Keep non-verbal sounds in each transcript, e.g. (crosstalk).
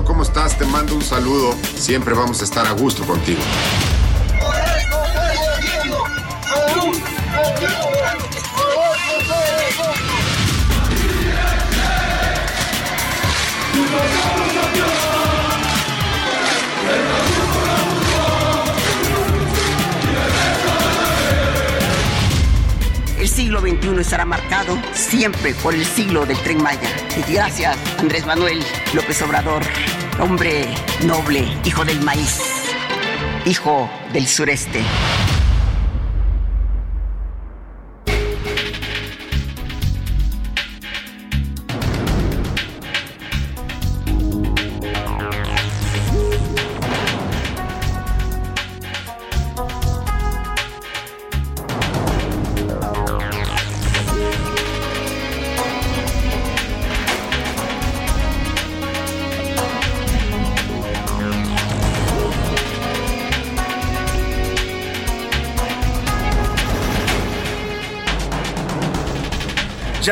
¿Cómo estás? Te mando un saludo. Siempre vamos a estar a gusto contigo. Siglo XXI estará marcado siempre por el siglo del tren Maya. Y gracias, Andrés Manuel López Obrador, hombre noble, hijo del maíz, hijo del sureste.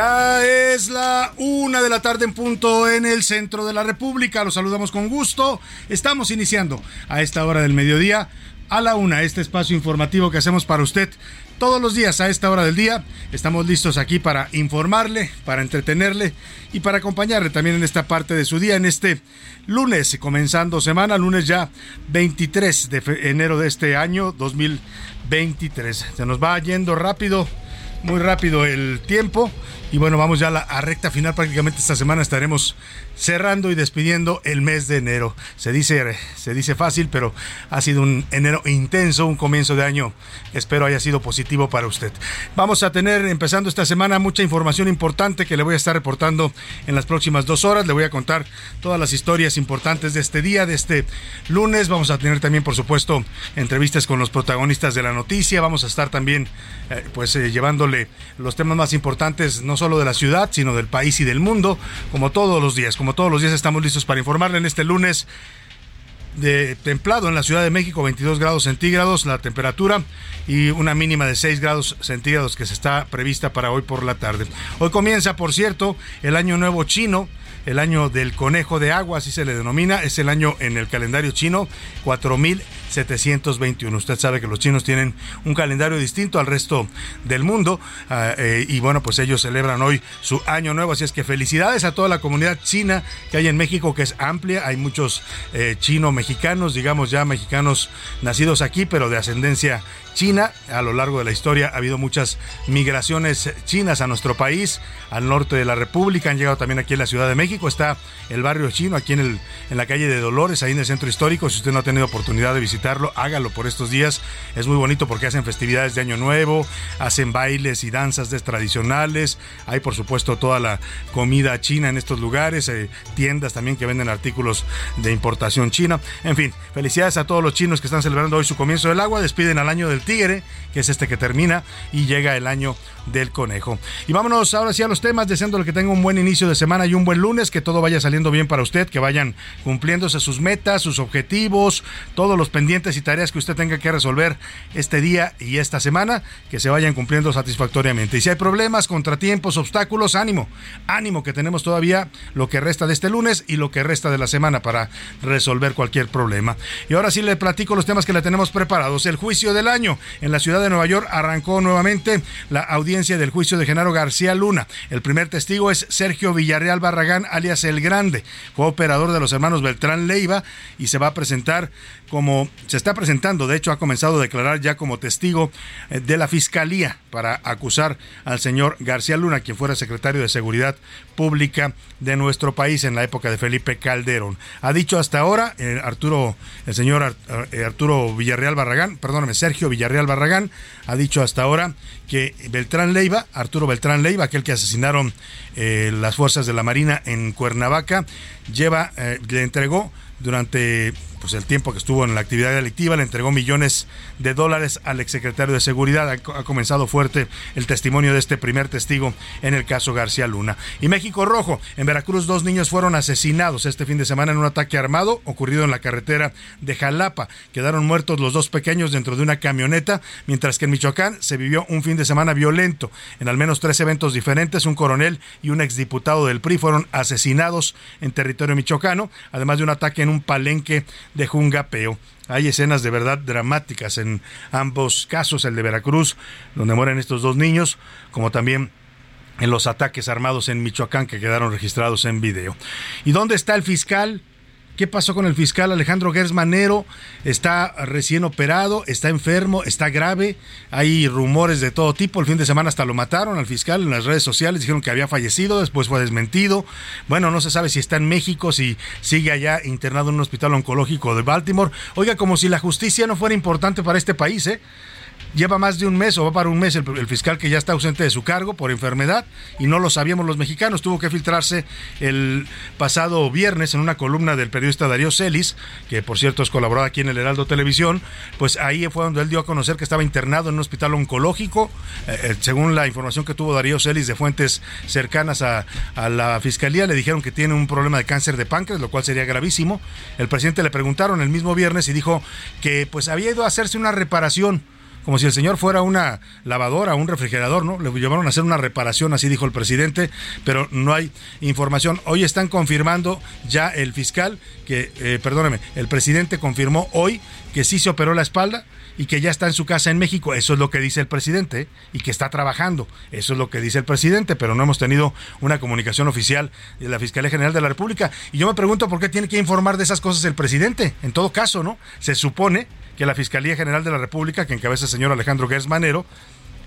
Ya es la una de la tarde en punto en el centro de la República. Los saludamos con gusto. Estamos iniciando a esta hora del mediodía a la una este espacio informativo que hacemos para usted todos los días a esta hora del día. Estamos listos aquí para informarle, para entretenerle y para acompañarle también en esta parte de su día, en este lunes, comenzando semana, lunes ya 23 de enero de este año 2023. Se nos va yendo rápido muy rápido el tiempo. Y bueno, vamos ya a la recta final. Prácticamente esta semana estaremos cerrando y despidiendo el mes de enero. Se dice, se dice fácil, pero ha sido un enero intenso, un comienzo de año. Espero haya sido positivo para usted. Vamos a tener, empezando esta semana, mucha información importante que le voy a estar reportando en las próximas dos horas. Le voy a contar todas las historias importantes de este día, de este lunes. Vamos a tener también, por supuesto, entrevistas con los protagonistas de la noticia. Vamos a estar también, eh, pues, eh, llevándole los temas más importantes, no solo de la ciudad, sino del país y del mundo, como todos los días. Como todos los días estamos listos para informarle en este lunes de templado en la Ciudad de México, 22 grados centígrados la temperatura y una mínima de 6 grados centígrados que se está prevista para hoy por la tarde. Hoy comienza, por cierto, el año nuevo chino el año del conejo de agua, así se le denomina, es el año en el calendario chino 4721. Usted sabe que los chinos tienen un calendario distinto al resto del mundo uh, eh, y bueno, pues ellos celebran hoy su año nuevo, así es que felicidades a toda la comunidad china que hay en México, que es amplia, hay muchos eh, chino-mexicanos, digamos ya mexicanos nacidos aquí, pero de ascendencia China. A lo largo de la historia ha habido muchas migraciones chinas a nuestro país, al norte de la República, han llegado también aquí en la Ciudad de México. Está el barrio chino aquí en, el, en la calle de Dolores, ahí en el centro histórico. Si usted no ha tenido oportunidad de hágalo por estos días. Es muy bonito porque hacen festividades de Año Nuevo, hacen bailes y danzas tradicionales. Hay, por supuesto, toda la comida china en estos lugares, eh, tiendas también que venden artículos de importación china. En fin, felicidades a todos los chinos que están celebrando hoy su comienzo del agua. Despiden al año del del tigre, que es este que termina, y llega el año del conejo. Y vámonos ahora sí a los temas, deseándole que tenga un buen inicio de semana y un buen lunes, que todo vaya saliendo bien para usted, que vayan cumpliéndose sus metas, sus objetivos, todos los pendientes y tareas que usted tenga que resolver este día y esta semana, que se vayan cumpliendo satisfactoriamente. Y si hay problemas, contratiempos, obstáculos, ánimo, ánimo que tenemos todavía lo que resta de este lunes y lo que resta de la semana para resolver cualquier problema. Y ahora sí le platico los temas que le tenemos preparados. El juicio del año en la ciudad de Nueva York arrancó nuevamente la audiencia del juicio de Genaro García Luna. El primer testigo es Sergio Villarreal Barragán, alias El Grande. Fue operador de los hermanos Beltrán Leiva y se va a presentar como se está presentando, de hecho ha comenzado a declarar ya como testigo eh, de la Fiscalía para acusar al señor García Luna, quien fuera secretario de Seguridad Pública de nuestro país en la época de Felipe Calderón. Ha dicho hasta ahora eh, Arturo, el señor eh, Arturo Villarreal Barragán, perdóname, Sergio Villarreal Barragán, ha dicho hasta ahora que Beltrán Leiva, Arturo Beltrán Leiva, aquel que asesinaron las fuerzas de la Marina en Cuernavaca, lleva, le entregó durante pues el tiempo que estuvo en la actividad delictiva, le entregó millones de dólares al exsecretario de Seguridad. Ha, comenzado fuerte el testimonio de este primer testigo en el caso García Luna. Y México Rojo, en Veracruz dos niños fueron asesinados este fin de semana en un ataque armado ocurrido en la carretera de Jalapa. Quedaron muertos los dos pequeños dentro de una camioneta, mientras que en Michoacán se vivió un fin de semana violento. En al menos tres eventos diferentes, un coronel y un exdiputado del PRI fueron asesinados en territorio michoacano, además de un ataque en un palenque de Jungapeo. Hay escenas de verdad dramáticas en ambos casos, el de Veracruz, donde mueren estos dos niños, como también en los ataques armados en Michoacán que quedaron registrados en video. ¿Y dónde está el fiscal? ¿Qué pasó con el fiscal Alejandro Gersmanero? Está recién operado, está enfermo, está grave. Hay rumores de todo tipo. El fin de semana hasta lo mataron al fiscal en las redes sociales. Dijeron que había fallecido, después fue desmentido. Bueno, no se sabe si está en México, si sigue allá internado en un hospital oncológico de Baltimore. Oiga, como si la justicia no fuera importante para este país, ¿eh? Lleva más de un mes o va para un mes el, fiscal que ya está ausente de su cargo por enfermedad y no lo sabíamos los mexicanos. Tuvo que filtrarse el pasado viernes en una columna del periodista Darío Celis, que por cierto es colaborador aquí en el Heraldo Televisión, pues ahí fue donde él dio a conocer que estaba internado en un hospital oncológico, eh, eh, según la información que tuvo Darío Celis de fuentes cercanas a, a la fiscalía, le dijeron que tiene un problema de cáncer de páncreas, lo cual sería gravísimo. El presidente le preguntaron el mismo viernes y dijo que pues había ido a hacerse una reparación como si el señor fuera una lavadora, un refrigerador, ¿no? Le llevaron a hacer una reparación, así dijo el presidente, pero no hay información. Hoy están confirmando ya el fiscal que, eh, perdóneme, el presidente confirmó hoy que sí se operó la espalda y que ya está en su casa en México. Eso es lo que dice el presidente y que está trabajando. Eso es lo que dice el presidente, pero no hemos tenido una comunicación oficial de la Fiscalía General de la República. Y yo me pregunto por qué tiene que informar de esas cosas el presidente. En todo caso, ¿no? Se supone que la Fiscalía General de la República, que encabeza el señor Alejandro Gersmanero,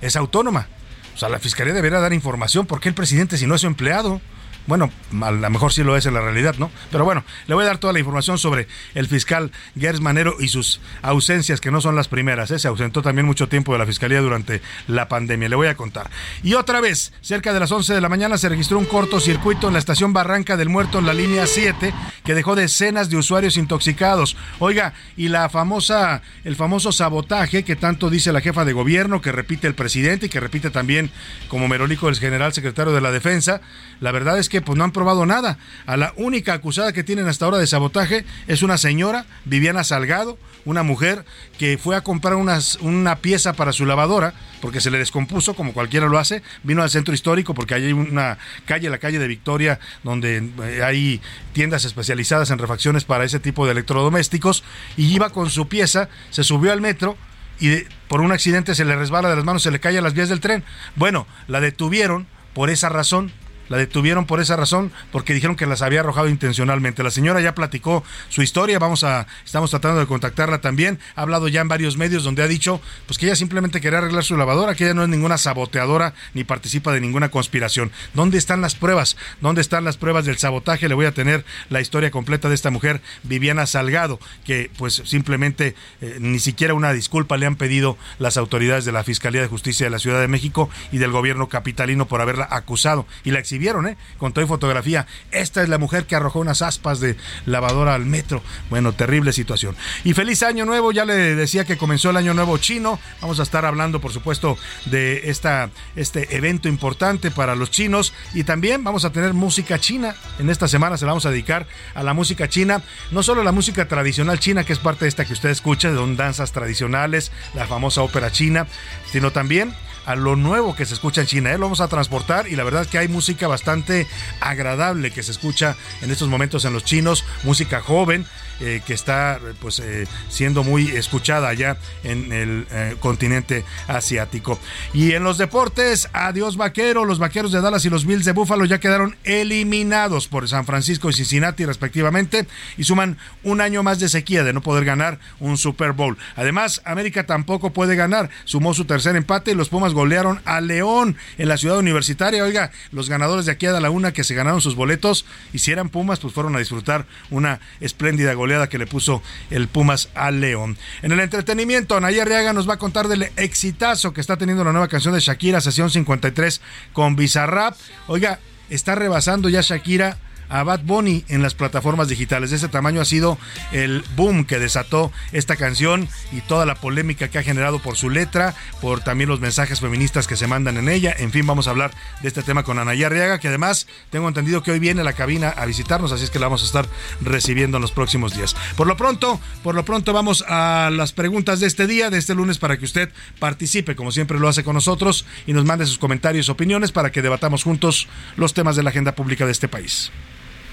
es autónoma. O sea, la Fiscalía debería dar información. ¿Por qué el presidente, si no es su empleado? Bueno, a lo mejor sí lo es en la realidad, ¿no? Pero bueno, le voy a dar toda la información sobre el fiscal Gers Manero y sus ausencias, que no son las primeras. ¿eh? Se ausentó también mucho tiempo de la fiscalía durante la pandemia. Le voy a contar. Y otra vez, cerca de las 11 de la mañana se registró un cortocircuito en la estación Barranca del Muerto en la línea 7 que dejó decenas de usuarios intoxicados. Oiga, y la famosa, el famoso sabotaje que tanto dice la jefa de gobierno, que repite el presidente y que repite también como merolico el general secretario de la defensa, la verdad es que pues no han probado nada. A la única acusada que tienen hasta ahora de sabotaje es una señora, Viviana Salgado, una mujer que fue a comprar una pieza para su lavadora porque se le descompuso, como cualquiera lo hace, vino al centro histórico porque hay una calle, la calle de Victoria, donde eh, hay tiendas especializadas en refacciones para ese tipo de electrodomésticos, y iba con su pieza, se subió al metro, y por un accidente se le resbala de las manos, se le cae a las vías del tren. Bueno, la detuvieron por esa razón, la detuvieron por esa razón, porque dijeron que las había arrojado intencionalmente. La señora ya platicó su historia, vamos a, estamos tratando de contactarla también. Ha hablado ya en varios medios donde ha dicho pues que ella simplemente quería arreglar su lavadora, que ella no es ninguna saboteadora ni participa de ninguna conspiración. ¿Dónde están las pruebas? ¿Dónde están las pruebas del sabotaje? Le voy a tener la historia completa de esta mujer, Viviana Salgado, que pues simplemente eh, ni siquiera una disculpa le han pedido las autoridades de la Fiscalía de Justicia de la Ciudad de México y del gobierno capitalino por haberla acusado y la exhibido exhibieron, ¿eh? Con toda fotografía. Esta es la mujer que arrojó unas aspas de lavadora al metro. Bueno, terrible situación. Y feliz año nuevo, ya le decía que comenzó el año nuevo chino. Vamos a estar hablando, por supuesto, de esta, este evento importante para los chinos. Y también vamos a tener música china. En esta semana se la vamos a dedicar a la música china. No solo la música tradicional china, que es parte de esta que usted escucha, de danzas tradicionales, la famosa ópera china, sino también a lo nuevo que se escucha en China. ¿eh? Lo vamos a transportar y la verdad es que hay música bastante agradable que se escucha en estos momentos en los chinos, música joven. Eh, que está pues eh, siendo muy escuchada allá en el eh, continente asiático. Y en los deportes, adiós vaquero, los vaqueros de Dallas y los Bills de Buffalo ya quedaron eliminados por San Francisco y Cincinnati respectivamente y suman un año más de sequía de no poder ganar un Super Bowl. Además, América tampoco puede ganar, sumó su tercer empate y los Pumas golearon a León en la ciudad universitaria. Oiga, los ganadores de aquí a la una que se ganaron sus boletos y si Pumas, pues fueron a disfrutar una espléndida goleada que le puso el Pumas al León. En el entretenimiento, Anaya Arriaga nos va a contar del exitazo que está teniendo la nueva canción de Shakira, sesión 53 con Bizarrap. Oiga, está rebasando ya Shakira a Bad Bunny en las plataformas digitales. De ese tamaño ha sido el boom que desató esta canción y toda la polémica que ha generado por su letra, por también los mensajes feministas que se mandan en ella. En fin, vamos a hablar de este tema con Anaya Arriaga, que además tengo entendido que hoy viene a la cabina a visitarnos, así es que la vamos a estar recibiendo en los próximos días. Por lo pronto, por lo pronto vamos a las preguntas de este día, de este lunes, para que usted participe, como siempre lo hace con nosotros, y nos mande sus comentarios, opiniones, para que debatamos juntos los temas de la agenda pública de este país.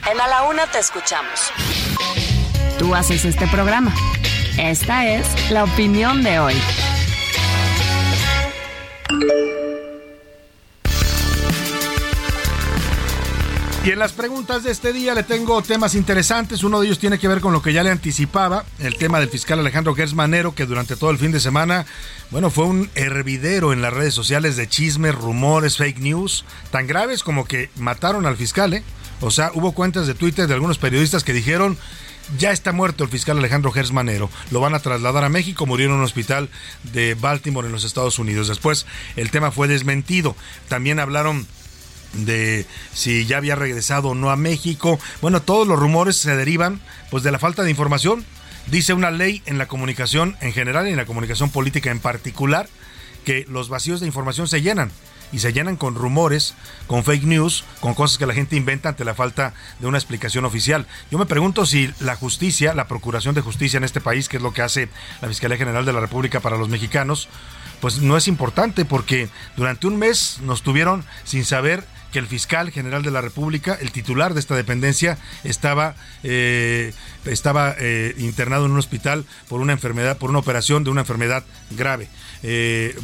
En A la Una te escuchamos. Tú haces este programa. Esta es la opinión de hoy. Y en las preguntas de este día le tengo temas interesantes. Uno de ellos tiene que ver con lo que ya le anticipaba, el tema del fiscal Alejandro Gersmanero, que durante todo el fin de semana, bueno, fue un hervidero en las redes sociales de chismes, rumores, fake news, tan graves como que mataron al fiscal, ¿eh? O sea, hubo cuentas de Twitter de algunos periodistas que dijeron ya está muerto el fiscal Alejandro Gersmanero. Lo van a trasladar a México, murió en un hospital de Baltimore en los Estados Unidos. Después el tema fue desmentido. También hablaron de si ya había regresado o no a México. Bueno, todos los rumores se derivan pues de la falta de información. Dice una ley en la comunicación en general y en la comunicación política en particular que los vacíos de información se llenan y se llenan con rumores, con fake news, con cosas que la gente inventa ante la falta de una explicación oficial. Yo me pregunto si la justicia, la Procuración de Justicia en este país, que es lo que hace la Fiscalía General de la República para los mexicanos, pues no es importante porque durante un mes nos tuvieron sin saber que el fiscal general de la República, el titular de esta dependencia, estaba, eh, estaba eh, internado en un hospital por una enfermedad, por una operación de una enfermedad grave. Eh,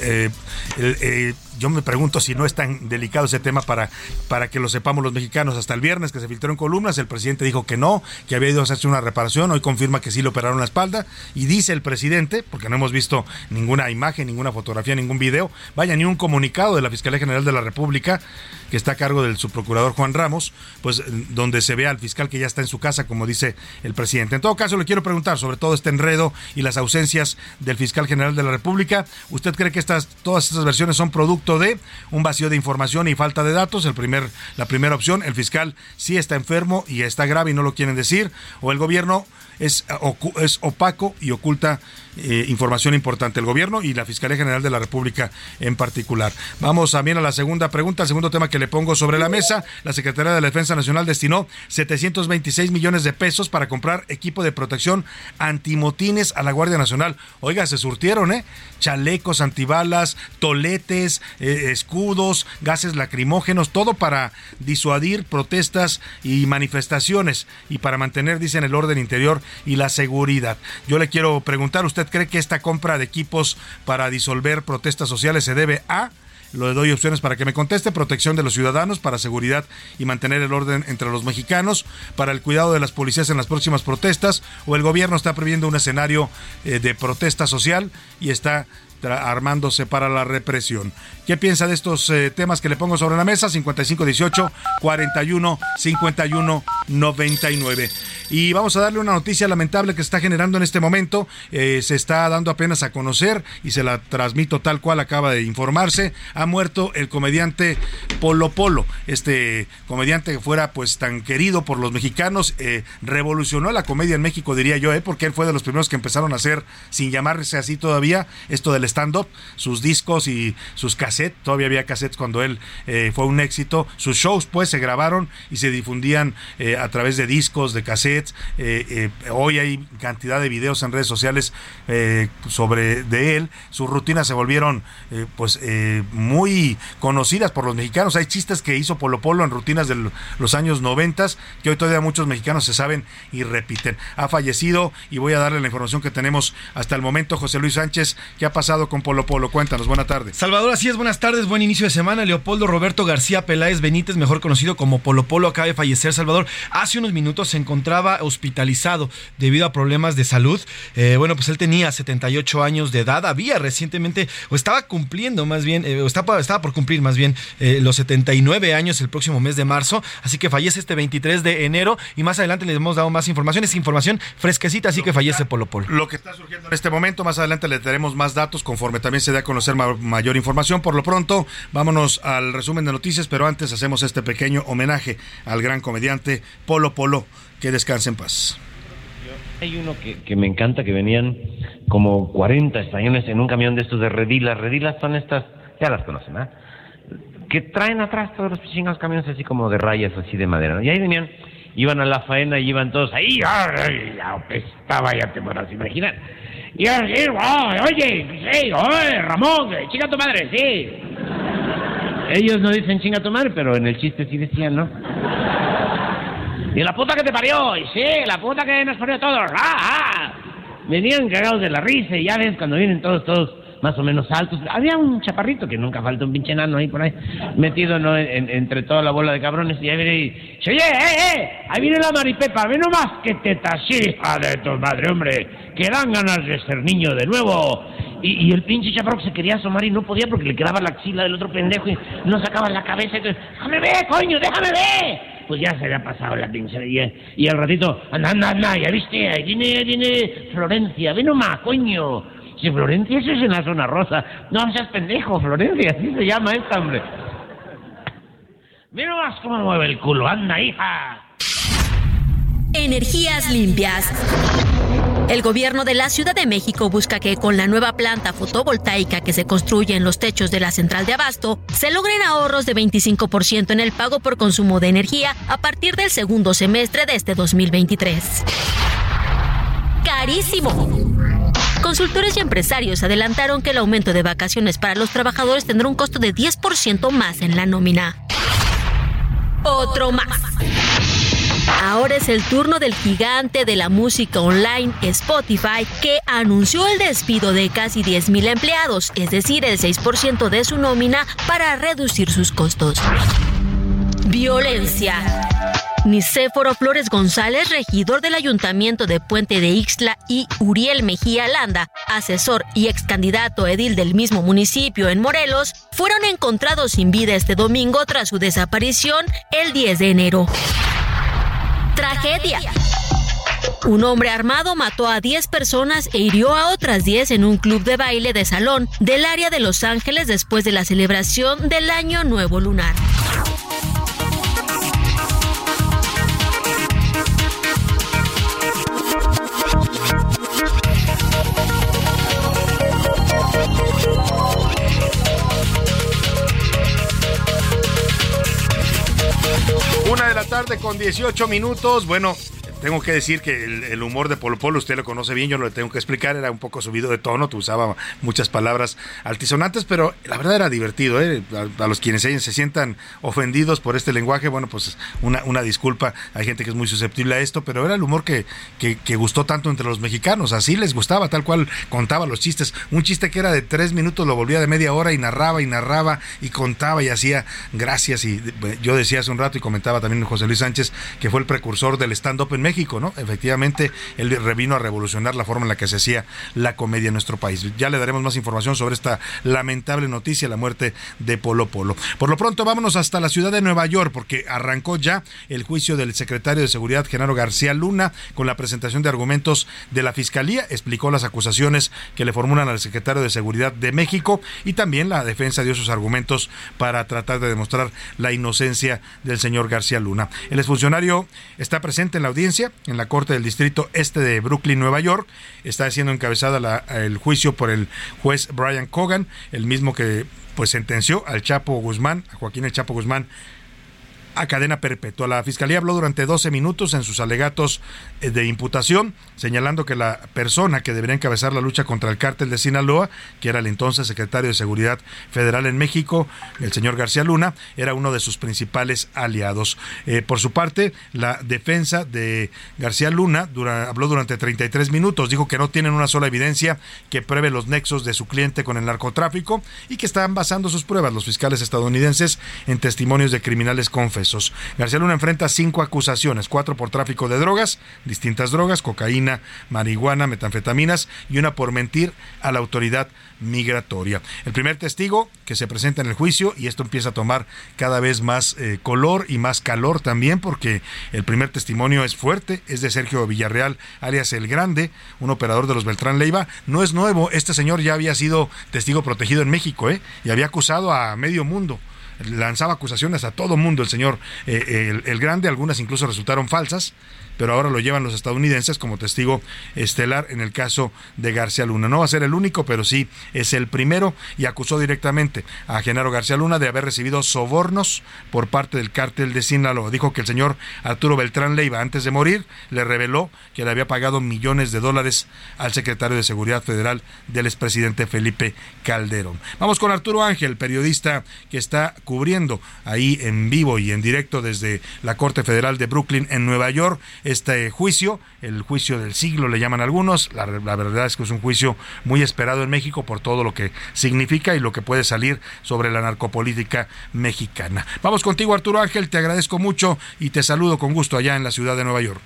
eh, eh, yo me pregunto si no es tan delicado ese tema para, para que lo sepamos los mexicanos. Hasta el viernes que se filtró en columnas, el presidente dijo que no, que había ido a hacerse una reparación, hoy confirma que sí le operaron la espalda y dice el presidente, porque no hemos visto ninguna imagen, ninguna fotografía, ningún video, vaya, ni un comunicado de la Fiscalía General de la República, que está a cargo del subprocurador Juan Ramos, pues donde se ve al fiscal que ya está en su casa, como dice el presidente. En todo caso, le quiero preguntar sobre todo este enredo y las ausencias del fiscal general de la República. ¿Usted cree que estas, todas estas versiones son producto de un vacío de información y falta de datos? El primer, la primera opción, el fiscal sí está enfermo y está grave y no lo quieren decir, o el gobierno es, es opaco y oculta eh, información importante, el gobierno y la Fiscalía General de la República en particular. Vamos también a la segunda pregunta, el segundo tema que le pongo sobre la mesa. La Secretaría de la Defensa Nacional destinó 726 millones de pesos para comprar equipo de protección antimotines a la Guardia Nacional. Oiga, se surtieron, ¿eh? Chalecos antibalas, toletes, eh, escudos, gases lacrimógenos, todo para disuadir protestas y manifestaciones y para mantener, dicen, el orden interior y la seguridad. Yo le quiero preguntar, ¿usted cree que esta compra de equipos para disolver protestas sociales se debe a le doy opciones para que me conteste. Protección de los ciudadanos, para seguridad y mantener el orden entre los mexicanos, para el cuidado de las policías en las próximas protestas, o el gobierno está previendo un escenario eh, de protesta social y está armándose para la represión. ¿Qué piensa de estos eh, temas que le pongo sobre la mesa? 5518 41 51 99. Y vamos a darle una noticia lamentable que está generando en este momento. Eh, se está dando apenas a conocer y se la transmito tal cual acaba de informarse. Ha muerto el comediante Polo Polo. Este comediante que fuera pues tan querido por los mexicanos. Eh, revolucionó la comedia en México, diría yo, porque él fue de los primeros que empezaron a hacer, sin llamarse así todavía, esto del stand-up, sus discos y sus cassettes. Todavía había cassettes cuando él fue un éxito. Sus shows pues se grabaron y se difundían a través de discos, de cassettes eh, eh, hoy hay cantidad de videos en redes sociales eh, sobre de él. Sus rutinas se volvieron pues muy conocidas por los mexicanos. Hay chistes que hizo Polo Polo en rutinas de los años 90 que hoy todavía muchos mexicanos se saben y repiten. Ha fallecido y voy a darle la información que tenemos hasta el momento. José Luis Sánchez, ¿qué ha pasado con Polo Polo? Cuéntanos, buena tarde. Salvador, así es, buenas tardes, buen inicio de semana. Leopoldo Roberto García Peláez Benítez, mejor conocido como Polo Polo, acaba de fallecer. Salvador, hace unos minutos se encontraba hospitalizado debido a problemas de salud. Eh, bueno, pues él tenía 78 años de edad, había recientemente, o estaba cumpliendo más bien, eh, o estaba, estaba, por cumplir más bien eh, los 79 años el próximo mes de marzo, así que fallece este 23 de enero y más adelante les hemos dado más información, es información fresquecita, así que fallece Polo Polo. Lo que está surgiendo en este momento, más adelante le daremos más datos conforme también se dé a conocer mayor información. Por lo pronto, vámonos al resumen de noticias, pero antes hacemos este pequeño homenaje al gran comediante Polo Polo que descanse en paz. Hay uno que, me encanta, que venían como 40 españoles en un camión de estos de redilas. Redilas son estas, ya las conocen, ¿ah? Que traen atrás todos los chingados camiones así como de rayas, así de madera. Y ahí venían, iban a la faena y iban todos ahí, ¡ay! Apestaba, ya te podrás imaginar. Y así, oye, sí, oye, Ramón, chinga tu madre, sí. Ellos no dicen chinga tu madre, pero en el chiste sí decían, ¿no? Y la puta que te parió, y sí, la puta que nos parió a todos. ¡Ah, ah! Venían cagados de la risa y ya ves cuando vienen todos, todos más o menos altos. Había un chaparrito que nunca falta, un pinche enano ahí por ahí, metido ¿no? entre toda la bola de cabrones. Y ahí viene y dice, oye, eh, eh, ahí viene la maripepa, ve nomás que teta, hija de tu madre, hombre, que dan ganas de ser niño de nuevo. Y, y el pinche chaparro se quería asomar y no podía porque le quedaba la axila del otro pendejo y no sacaba la cabeza. Entonces, déjame ver, coño, déjame ver pues ya se había pasado la pincería. Y al ratito, anda, anda, anda, ya viste, ahí viene, viene Florencia, ven nomás, coño. Si Florencia eso es en la zona rosa. No seas pendejo, Florencia, así se llama esta, hombre. Ven nomás cómo mueve el culo, anda, hija. Energías limpias. El gobierno de la Ciudad de México busca que con la nueva planta fotovoltaica que se construye en los techos de la central de abasto, se logren ahorros de 25% en el pago por consumo de energía a partir del segundo semestre de este 2023. Carísimo. Consultores y empresarios adelantaron que el aumento de vacaciones para los trabajadores tendrá un costo de 10% más en la nómina. Otro más. Ahora es el turno del gigante de la música online Spotify, que anunció el despido de casi 10.000 empleados, es decir, el 6% de su nómina, para reducir sus costos. Violencia. Nicéforo Flores González, regidor del Ayuntamiento de Puente de Ixtla, y Uriel Mejía Landa, asesor y ex candidato edil del mismo municipio en Morelos, fueron encontrados sin vida este domingo tras su desaparición el 10 de enero. Tragedia. Un hombre armado mató a 10 personas e hirió a otras 10 en un club de baile de salón del área de Los Ángeles después de la celebración del Año Nuevo Lunar. Una de la tarde con 18 minutos. Bueno, tengo que decir que el, humor de Polo Polo, usted lo conoce bien, yo lo tengo que explicar, era un poco subido de tono, tú usaba muchas palabras altisonantes, pero la verdad era divertido, ¿eh? a, los quienes se, sientan ofendidos por este lenguaje, bueno, pues una, una disculpa, hay gente que es muy susceptible a esto, pero era el humor que, que, gustó tanto entre los mexicanos, así les gustaba, tal cual contaba los chistes, un chiste que era de tres minutos lo volvía de media hora y narraba y narraba y contaba y hacía gracias y yo decía hace un rato y comentaba también José Luis Sánchez que fue el precursor del stand-up en México, México, ¿no? Efectivamente, él revino a revolucionar la forma en la que se hacía la comedia en nuestro país. Ya le daremos más información sobre esta lamentable noticia, la muerte de Polo Polo. Por lo pronto, vámonos hasta la ciudad de Nueva York, porque arrancó ya el juicio del secretario de Seguridad, Genaro García Luna, con la presentación de argumentos de la Fiscalía. Explicó las acusaciones que le formulan al secretario de Seguridad de México y también la defensa dio sus argumentos para tratar de demostrar la inocencia del señor García Luna. El exfuncionario está presente en la audiencia en la Corte del Distrito Este de Brooklyn, Nueva York. Está siendo encabezada el juicio por el juez Brian Cogan, el mismo que pues sentenció al Chapo Guzmán, a Joaquín el Chapo Guzmán, a cadena perpetua. La Fiscalía habló durante 12 minutos en sus alegatos eh, de imputación, señalando que la persona que debería encabezar la lucha contra el cártel de Sinaloa, que era el entonces secretario de Seguridad Federal en México, el señor García Luna, era uno de sus principales aliados. Eh, por su parte, la defensa de García Luna habló durante 33 minutos, dijo que no tienen una sola evidencia que pruebe los nexos de su cliente con el narcotráfico y que están basando sus pruebas los fiscales estadounidenses en testimonios de criminales confesados García Luna enfrenta cinco acusaciones, cuatro por tráfico de drogas, distintas drogas, cocaína, marihuana, metanfetaminas y una por mentir a la autoridad migratoria. El primer testigo que se presenta en el juicio, y esto empieza a tomar cada vez más eh, color y más calor también, porque el primer testimonio es fuerte, es de Sergio Villarreal, alias El Grande, un operador de los Beltrán Leiva. No es nuevo, este señor ya había sido testigo protegido en México, ¿eh? y había acusado a medio mundo lanzaba acusaciones a todo mundo el señor eh, el, Grande, algunas incluso resultaron falsas, pero ahora lo llevan los estadounidenses como testigo estelar en el caso de García Luna. No va a ser el único, pero sí es el primero y acusó directamente a Genaro García Luna de haber recibido sobornos por parte del cártel de Sinaloa. Dijo que el señor Arturo Beltrán Leiva, antes de morir, le reveló que le había pagado millones de dólares al secretario de Seguridad Federal del expresidente Felipe Calderón. Vamos con Arturo Ángel, periodista que está cubriendo ahí en vivo y en directo desde la Corte Federal de Brooklyn en Nueva York este juicio, el juicio del siglo le llaman algunos, la, verdad es que es un juicio muy esperado en México por todo lo que significa y lo que puede salir sobre la narcopolítica mexicana. Vamos contigo Arturo Ángel, te agradezco mucho y te saludo con gusto allá en la ciudad de Nueva York.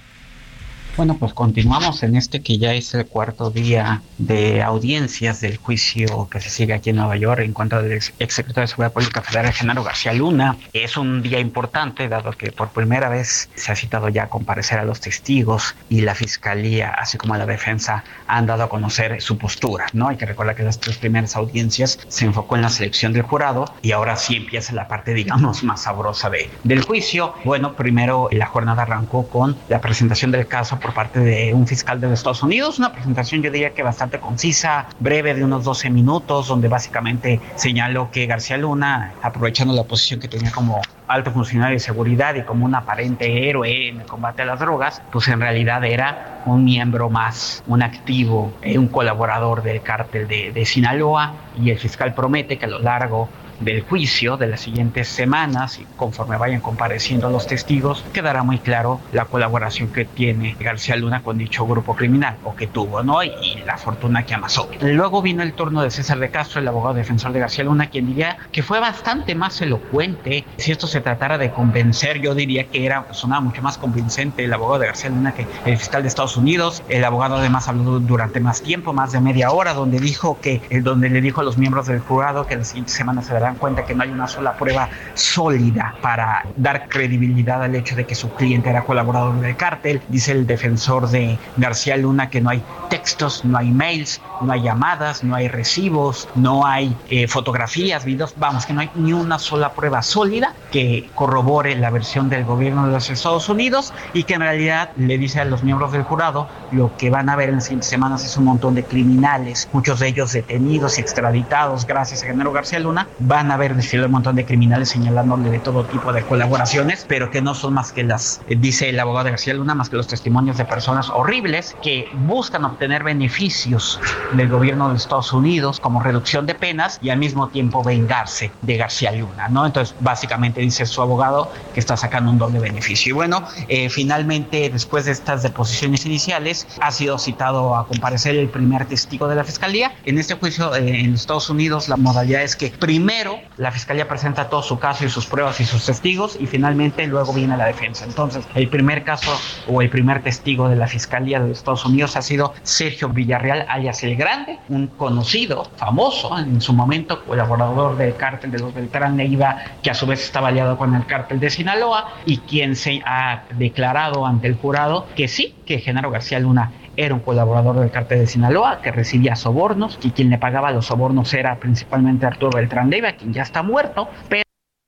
Bueno, pues continuamos en este que ya es el cuarto día de audiencias del juicio que se sigue aquí en Nueva York en contra del exsecretario de Seguridad Pública Federal, Genaro García Luna. Es un día importante, dado que por primera vez se ha citado ya a comparecer a los testigos y la fiscalía, así como la defensa, han dado a conocer su postura. ¿no? Hay que recordar que las tres primeras audiencias se enfocó en la selección del jurado y ahora sí empieza la parte, digamos, más sabrosa de, del juicio. Bueno, primero la jornada arrancó con la presentación del caso por parte de un fiscal de los Estados Unidos, una presentación yo diría que bastante concisa, breve de unos 12 minutos, donde básicamente señaló que García Luna, aprovechando la posición que tenía como alto funcionario de seguridad y como un aparente héroe en el combate a las drogas, pues en realidad era un miembro más, un activo, eh, un colaborador del cártel de, de Sinaloa y el fiscal promete que a lo largo del juicio de las siguientes semanas y conforme vayan compareciendo los testigos, quedará muy claro la colaboración que tiene García Luna con dicho grupo criminal o que tuvo, ¿no? Y, la fortuna que amasó. Luego vino el turno de César de Castro, el abogado defensor de García Luna, quien diría que fue bastante más elocuente. Si esto se tratara de convencer, yo diría que era, sonaba mucho más convincente el abogado de García Luna que el fiscal de Estados Unidos. El abogado además habló durante más tiempo, más de media hora, donde dijo que, eh, donde le dijo a los miembros del jurado que la siguiente semana se dará dan cuenta que no hay una sola prueba sólida para dar credibilidad al hecho de que su cliente era colaborador del cártel. Dice el defensor de García Luna que no hay textos, no hay mails, no hay llamadas, no hay recibos, no hay eh, fotografías, videos, vamos, que no hay ni una sola prueba sólida que corrobore la versión del gobierno de los Estados Unidos y que en realidad le dice a los miembros del jurado lo que van a ver en las siguientes semanas es un montón de criminales, muchos de ellos detenidos y extraditados gracias a Genaro García Luna, van a ver un montón de criminales señalándole de todo tipo de colaboraciones, pero que no son más que las, eh, dice el abogado García Luna, más que los testimonios de personas horribles que buscan obtener beneficios del gobierno de Estados Unidos como reducción de penas y al mismo tiempo vengarse de García Luna, ¿no? Entonces, básicamente dice su abogado que está sacando un doble beneficio. Y bueno, eh, finalmente, después de estas deposiciones iniciales, ha sido citado a comparecer el primer testigo de la fiscalía. En este juicio eh, en Estados Unidos, la modalidad es que primero la fiscalía presenta todo su caso y sus pruebas y sus testigos, y finalmente luego viene la defensa. Entonces, el primer caso o el primer testigo de la fiscalía de Estados Unidos ha sido Sergio Villarreal, alias El Grande, un conocido, famoso en su momento, colaborador del cártel de los Beltrán Leiva, que a su vez estaba aliado con el cártel de Sinaloa y quien se ha declarado ante el jurado que sí, que Genaro García Luna era un colaborador del cártel de Sinaloa que recibía sobornos y quien le pagaba los sobornos era principalmente Arturo Beltrán Leiva, quien ya está muerto, pero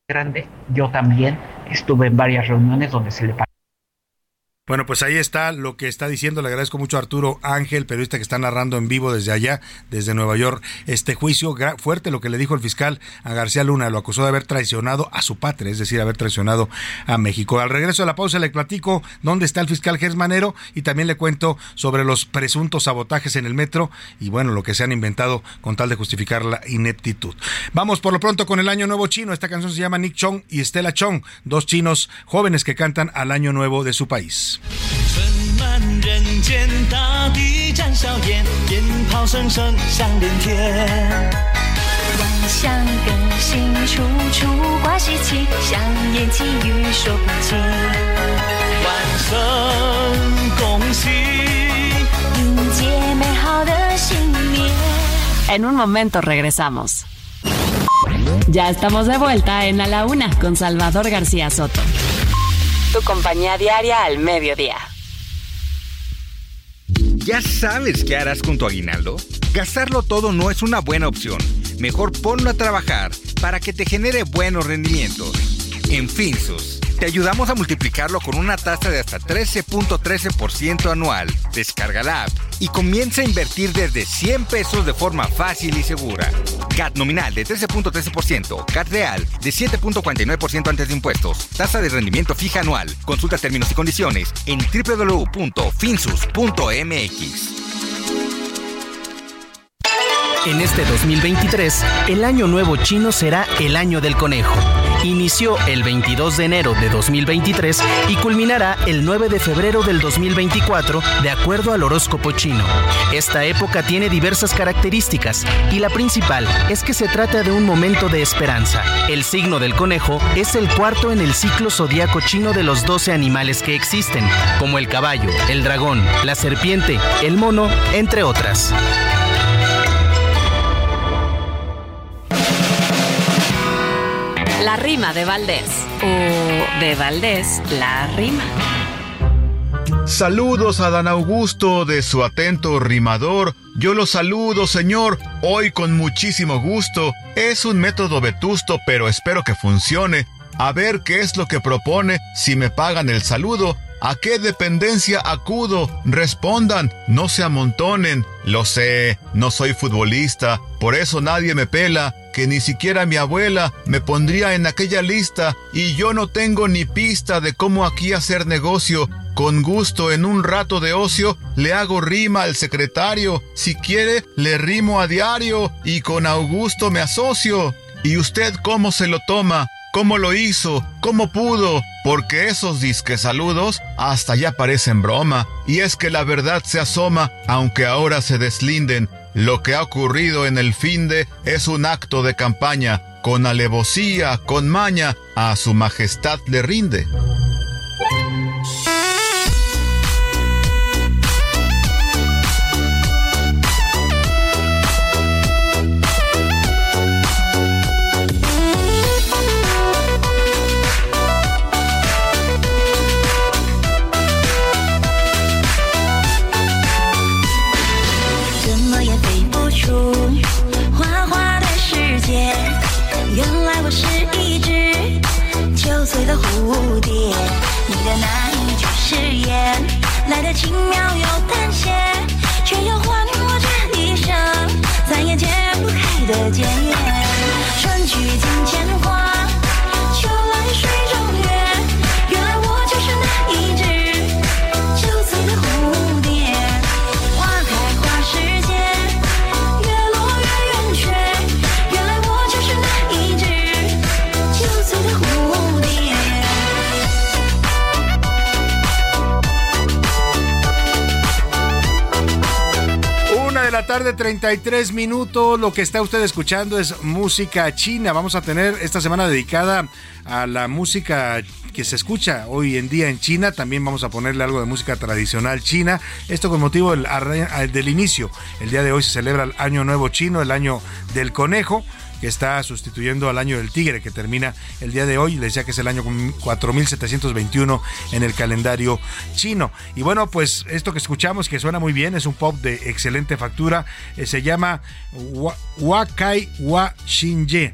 grande, yo también estuve en varias reuniones donde se le pagaba bueno, pues ahí está lo que está diciendo. Le agradezco mucho a Arturo Ángel, periodista que está narrando en vivo desde allá, desde Nueva York, este juicio fuerte, lo que le dijo el fiscal a García Luna. Lo acusó de haber traicionado a su patria, es decir, haber traicionado a México. Al regreso de la pausa le platico dónde está el fiscal Gersmanero y también le cuento sobre los presuntos sabotajes en el metro y bueno, lo que se han inventado con tal de justificar la ineptitud. Vamos por lo pronto con el Año Nuevo Chino. Esta canción se llama Nick Chong y Stella Chong, dos chinos jóvenes que cantan al Año Nuevo de su país. En un momento regresamos. Ya estamos de vuelta en A la Una con Salvador García Soto. Tu compañía diaria al mediodía. ¿Ya sabes qué harás con tu aguinaldo? Gastarlo todo no es una buena opción. Mejor ponlo a trabajar para que te genere buenos rendimientos. En Finsus te ayudamos a multiplicarlo con una tasa de hasta 13.13% anual. Descarga la app y comienza a invertir desde 100 pesos de forma fácil y segura. CAT nominal de 13.13%, CAT real de 7.49% antes de impuestos, tasa de rendimiento fija anual. Consulta términos y condiciones en www.finsus.mx. En este 2023, el año nuevo chino será el año del conejo. Inició el 22 de enero de 2023 y culminará el 9 de febrero del 2024 de acuerdo al horóscopo chino. Esta época tiene diversas características y la principal es que se trata de un momento de esperanza. El signo del conejo es el cuarto en el ciclo zodiaco chino de los 12 animales que existen, como el caballo, el dragón, la serpiente, el mono, entre otras. Rima de Valdés. O de Valdés, la rima. Saludos a Dan Augusto de su atento rimador. Yo lo saludo, señor, hoy con muchísimo gusto. Es un método vetusto, pero espero que funcione. A ver qué es lo que propone si me pagan el saludo. ¿A qué dependencia acudo? Respondan, no se amontonen. Lo sé, no soy futbolista, por eso nadie me pela, que ni siquiera mi abuela me pondría en aquella lista y yo no tengo ni pista de cómo aquí hacer negocio. Con gusto, en un rato de ocio, le hago rima al secretario. Si quiere, le rimo a diario y con Augusto me asocio. ¿Y usted cómo se lo toma? ¿Cómo lo hizo? ¿Cómo pudo? Porque esos disques saludos hasta ya parecen broma. Y es que la verdad se asoma, aunque ahora se deslinden. Lo que ha ocurrido en el fin de es un acto de campaña. Con alevosía, con maña, a su majestad le rinde. 的蝴蝶，你的那一句誓言，来得轻描又淡写，却要换我这一生再也解不开的结。春去镜前花。Tarde, 33 minutos. Lo que está usted escuchando es música china. Vamos a tener esta semana dedicada a la música que se escucha hoy en día en China. También vamos a ponerle algo de música tradicional china. Esto con motivo del, del inicio. El día de hoy se celebra el Año Nuevo Chino, el Año del Conejo que está sustituyendo al año del tigre que termina el día de hoy. Le decía que es el año 4721 en el calendario chino. Y bueno, pues esto que escuchamos que suena muy bien, es un pop de excelente factura, eh, se llama Wakai Wa Shinje.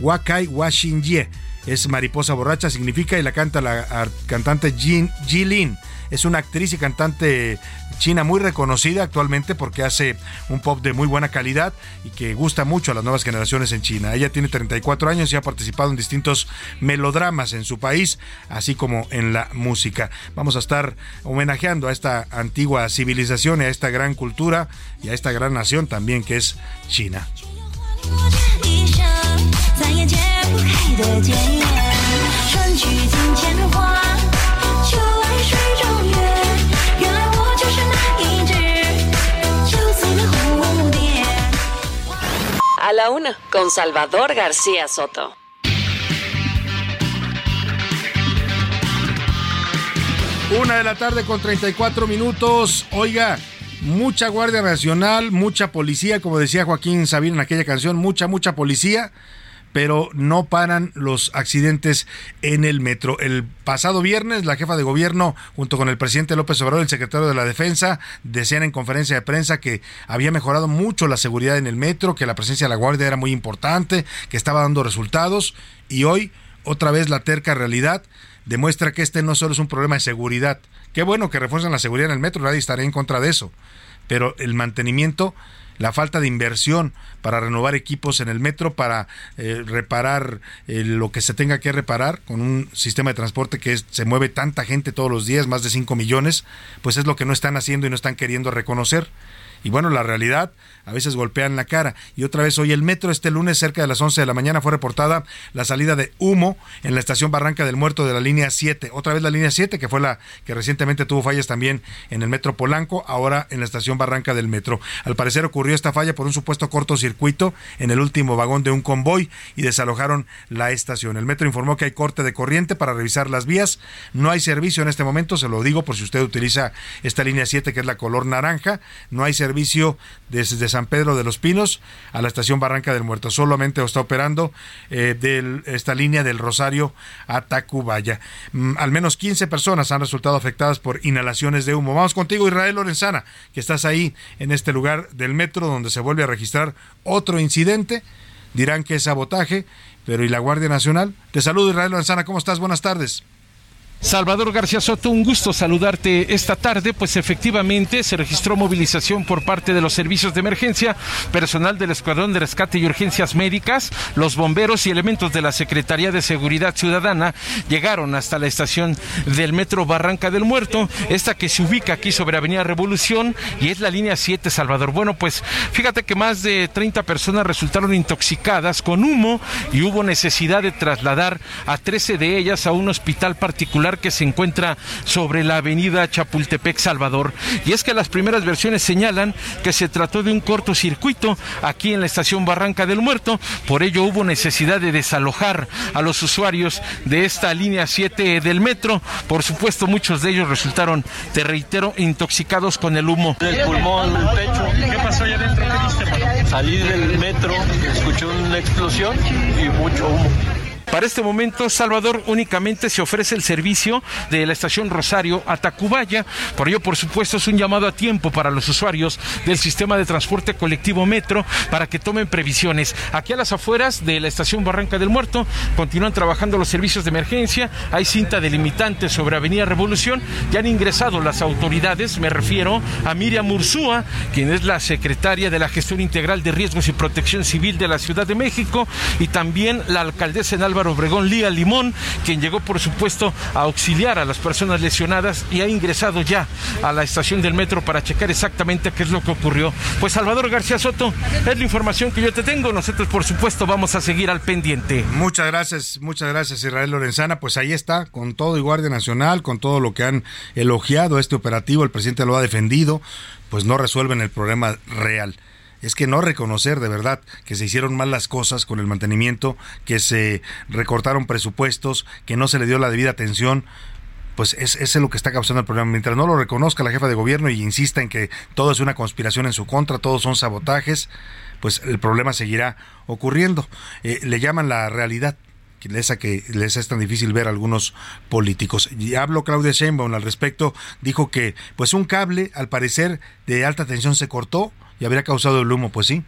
Wakai Wa Shinje. Es mariposa borracha, significa, y la canta la cantante Jin Jilin es una actriz y cantante china muy reconocida actualmente porque hace un pop de muy buena calidad y que gusta mucho a las nuevas generaciones en China. Ella tiene 34 años y ha participado en distintos melodramas en su país, así como en la música. Vamos a estar homenajeando a esta antigua civilización y a esta gran cultura y a esta gran nación también que es China. A la una, con Salvador García Soto. Una de la tarde con 34 minutos. Oiga, mucha Guardia Nacional, mucha policía, como decía Joaquín Sabina en aquella canción, mucha, mucha policía pero no paran los accidentes en el metro. El pasado viernes, la jefa de gobierno, junto con el presidente López Obrador, el secretario de la Defensa, decían en conferencia de prensa que había mejorado mucho la seguridad en el metro, que la presencia de la Guardia era muy importante, que estaba dando resultados, y hoy, otra vez, la terca realidad demuestra que este no solo es un problema de seguridad. Qué bueno que refuerzan la seguridad en el metro, nadie estaría en contra de eso, pero el mantenimiento la falta de inversión para renovar equipos en el metro, para eh, reparar eh, lo que se tenga que reparar con un sistema de transporte que se mueve tanta gente todos los días, más de 5 millones, pues es lo que no están haciendo y no están queriendo reconocer. Y bueno, la realidad a veces golpean la cara. Y otra vez hoy el metro, este lunes cerca de las 11 de la mañana fue reportada la salida de humo en la estación Barranca del Muerto de la línea 7. Otra vez la línea 7, que fue la que recientemente tuvo fallas también en el metro Polanco, ahora en la estación Barranca del Metro. Al parecer ocurrió esta falla por un supuesto cortocircuito en el último vagón de un convoy y desalojaron la estación. El metro informó que hay corte de corriente para revisar las vías. No hay servicio en este momento, se lo digo por si usted utiliza esta línea 7 que es la color naranja. No hay servicio desde San Pedro de los Pinos a la estación Barranca del Muerto. Solamente está operando eh, esta línea del Rosario a Tacubaya. Mm, al menos 15 personas han resultado afectadas por inhalaciones de humo. Vamos contigo, Israel Lorenzana, que estás ahí en este lugar del metro donde se vuelve a registrar otro incidente. Dirán que es sabotaje, pero ¿y la Guardia Nacional? Te saludo, Israel Lorenzana. ¿Cómo estás? Buenas tardes. Salvador García Soto, un gusto saludarte esta tarde, pues efectivamente se registró movilización por parte de los servicios de emergencia, personal del Escuadrón de Rescate y Urgencias Médicas, los bomberos y elementos de la Secretaría de Seguridad Ciudadana llegaron hasta la estación del Metro Barranca del Muerto, esta que se ubica aquí sobre Avenida Revolución y es la línea 7 Salvador. Bueno, pues fíjate que más de 30 personas resultaron intoxicadas con humo y hubo necesidad de trasladar a 13 de ellas a un hospital particular que se encuentra sobre la avenida Chapultepec Salvador. Y es que las primeras versiones señalan que se trató de un cortocircuito aquí en la estación Barranca del Muerto, por ello hubo necesidad de desalojar a los usuarios de esta línea 7 del metro. Por supuesto, muchos de ellos resultaron, te reitero, intoxicados con el humo. El pulmón, el pecho. ¿Qué pasó allá adentro? ¿Qué Salí del metro, escuché una explosión y mucho humo. Para este momento, Salvador únicamente se ofrece el servicio de la estación Rosario a Tacubaya. Por ello, por supuesto, es un llamado a tiempo para los usuarios del sistema de transporte colectivo Metro para que tomen previsiones. Aquí a las afueras de la estación Barranca del Muerto continúan trabajando los servicios de emergencia. Hay cinta delimitante sobre Avenida Revolución. Ya han ingresado las autoridades. Me refiero a Miriam Ursúa, quien es la secretaria de la Gestión Integral de Riesgos y Protección Civil de la Ciudad de México, y también la alcaldesa en Álvaro Álvaro Obregón Lía Limón, quien llegó por supuesto a auxiliar a las personas lesionadas y ha ingresado ya a la estación del metro para checar exactamente qué es lo que ocurrió. Pues Salvador García Soto, es la información que yo te tengo. Nosotros por supuesto vamos a seguir al pendiente. Muchas gracias, muchas gracias Israel Lorenzana. Pues ahí está, con todo y Guardia Nacional, con todo lo que han elogiado este operativo, el presidente lo ha defendido, pues no resuelven el problema real es que no reconocer de verdad que se hicieron mal las cosas con el mantenimiento, que se recortaron presupuestos, que no se le dio la debida atención, pues es, es lo que está causando el problema. Mientras no lo reconozca la jefa de gobierno y insista en que todo es una conspiración en su contra, todos son sabotajes, pues el problema seguirá ocurriendo. Eh, le llaman la realidad esa que les es tan difícil ver a algunos políticos. Y habló Claudia Sheinbaum al respecto, dijo que pues un cable al parecer de alta tensión se cortó y habría causado el humo, pues sí.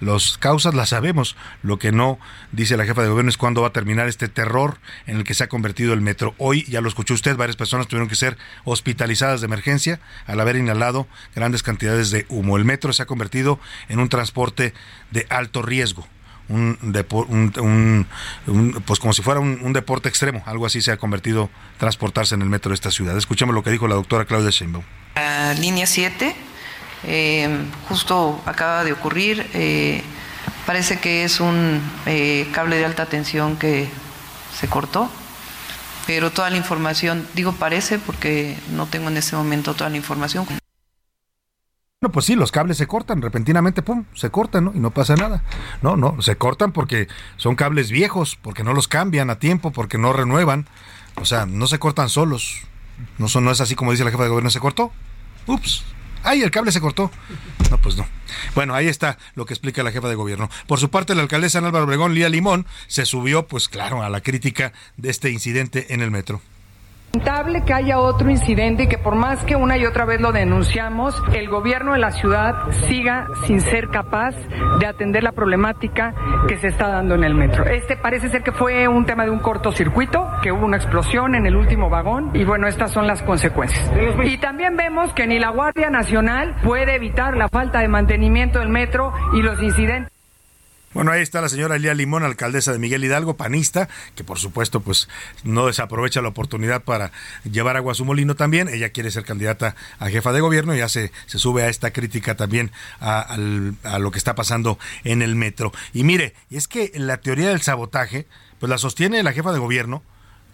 Las causas las sabemos. Lo que no dice la jefa de gobierno es cuándo va a terminar este terror en el que se ha convertido el metro. Hoy, ya lo escuchó usted, varias personas tuvieron que ser hospitalizadas de emergencia al haber inhalado grandes cantidades de humo. El metro se ha convertido en un transporte de alto riesgo. Un, un, pues como si fuera un, deporte extremo, algo así se ha convertido transportarse en el metro de esta ciudad. Escuchemos lo que dijo la doctora Claudia Sheinbaum. línea 7 eh, justo acaba de ocurrir. Eh, parece que es un eh, cable de alta tensión que se cortó, pero toda la información, digo parece porque no tengo en este momento toda la información. No, pues sí, los cables se cortan repentinamente, pum, se cortan, ¿no? Y no pasa nada. No, no, se cortan porque son cables viejos, porque no los cambian a tiempo, porque no renuevan. O sea, no se cortan solos. No, son, no es así como dice la jefa de gobierno, se cortó. Ups, ¡Ay, el cable se cortó! No, pues no. Bueno, ahí está lo que explica la jefa de gobierno. Por su parte, la alcaldesa Álvaro Obregón, Lía Limón, se subió, pues claro, a la crítica de este incidente en el metro lamentable que haya otro incidente y que por más que una y otra vez lo denunciamos, el gobierno de la ciudad siga sin ser capaz de atender la problemática que se está dando en el metro. Este parece ser que fue un tema de un cortocircuito, que hubo una explosión en el último vagón y bueno, estas son las consecuencias. Y también vemos que ni la Guardia Nacional puede evitar la falta de mantenimiento del metro y los incidentes. Bueno, ahí está la señora Elia Limón, alcaldesa de Miguel Hidalgo, panista, que por supuesto pues no desaprovecha la oportunidad para llevar agua a su molino también. Ella quiere ser candidata a jefa de gobierno y ya se, sube a esta crítica también a, a lo que está pasando en el metro. Y mire, es que la teoría del sabotaje pues la sostiene la jefa de gobierno,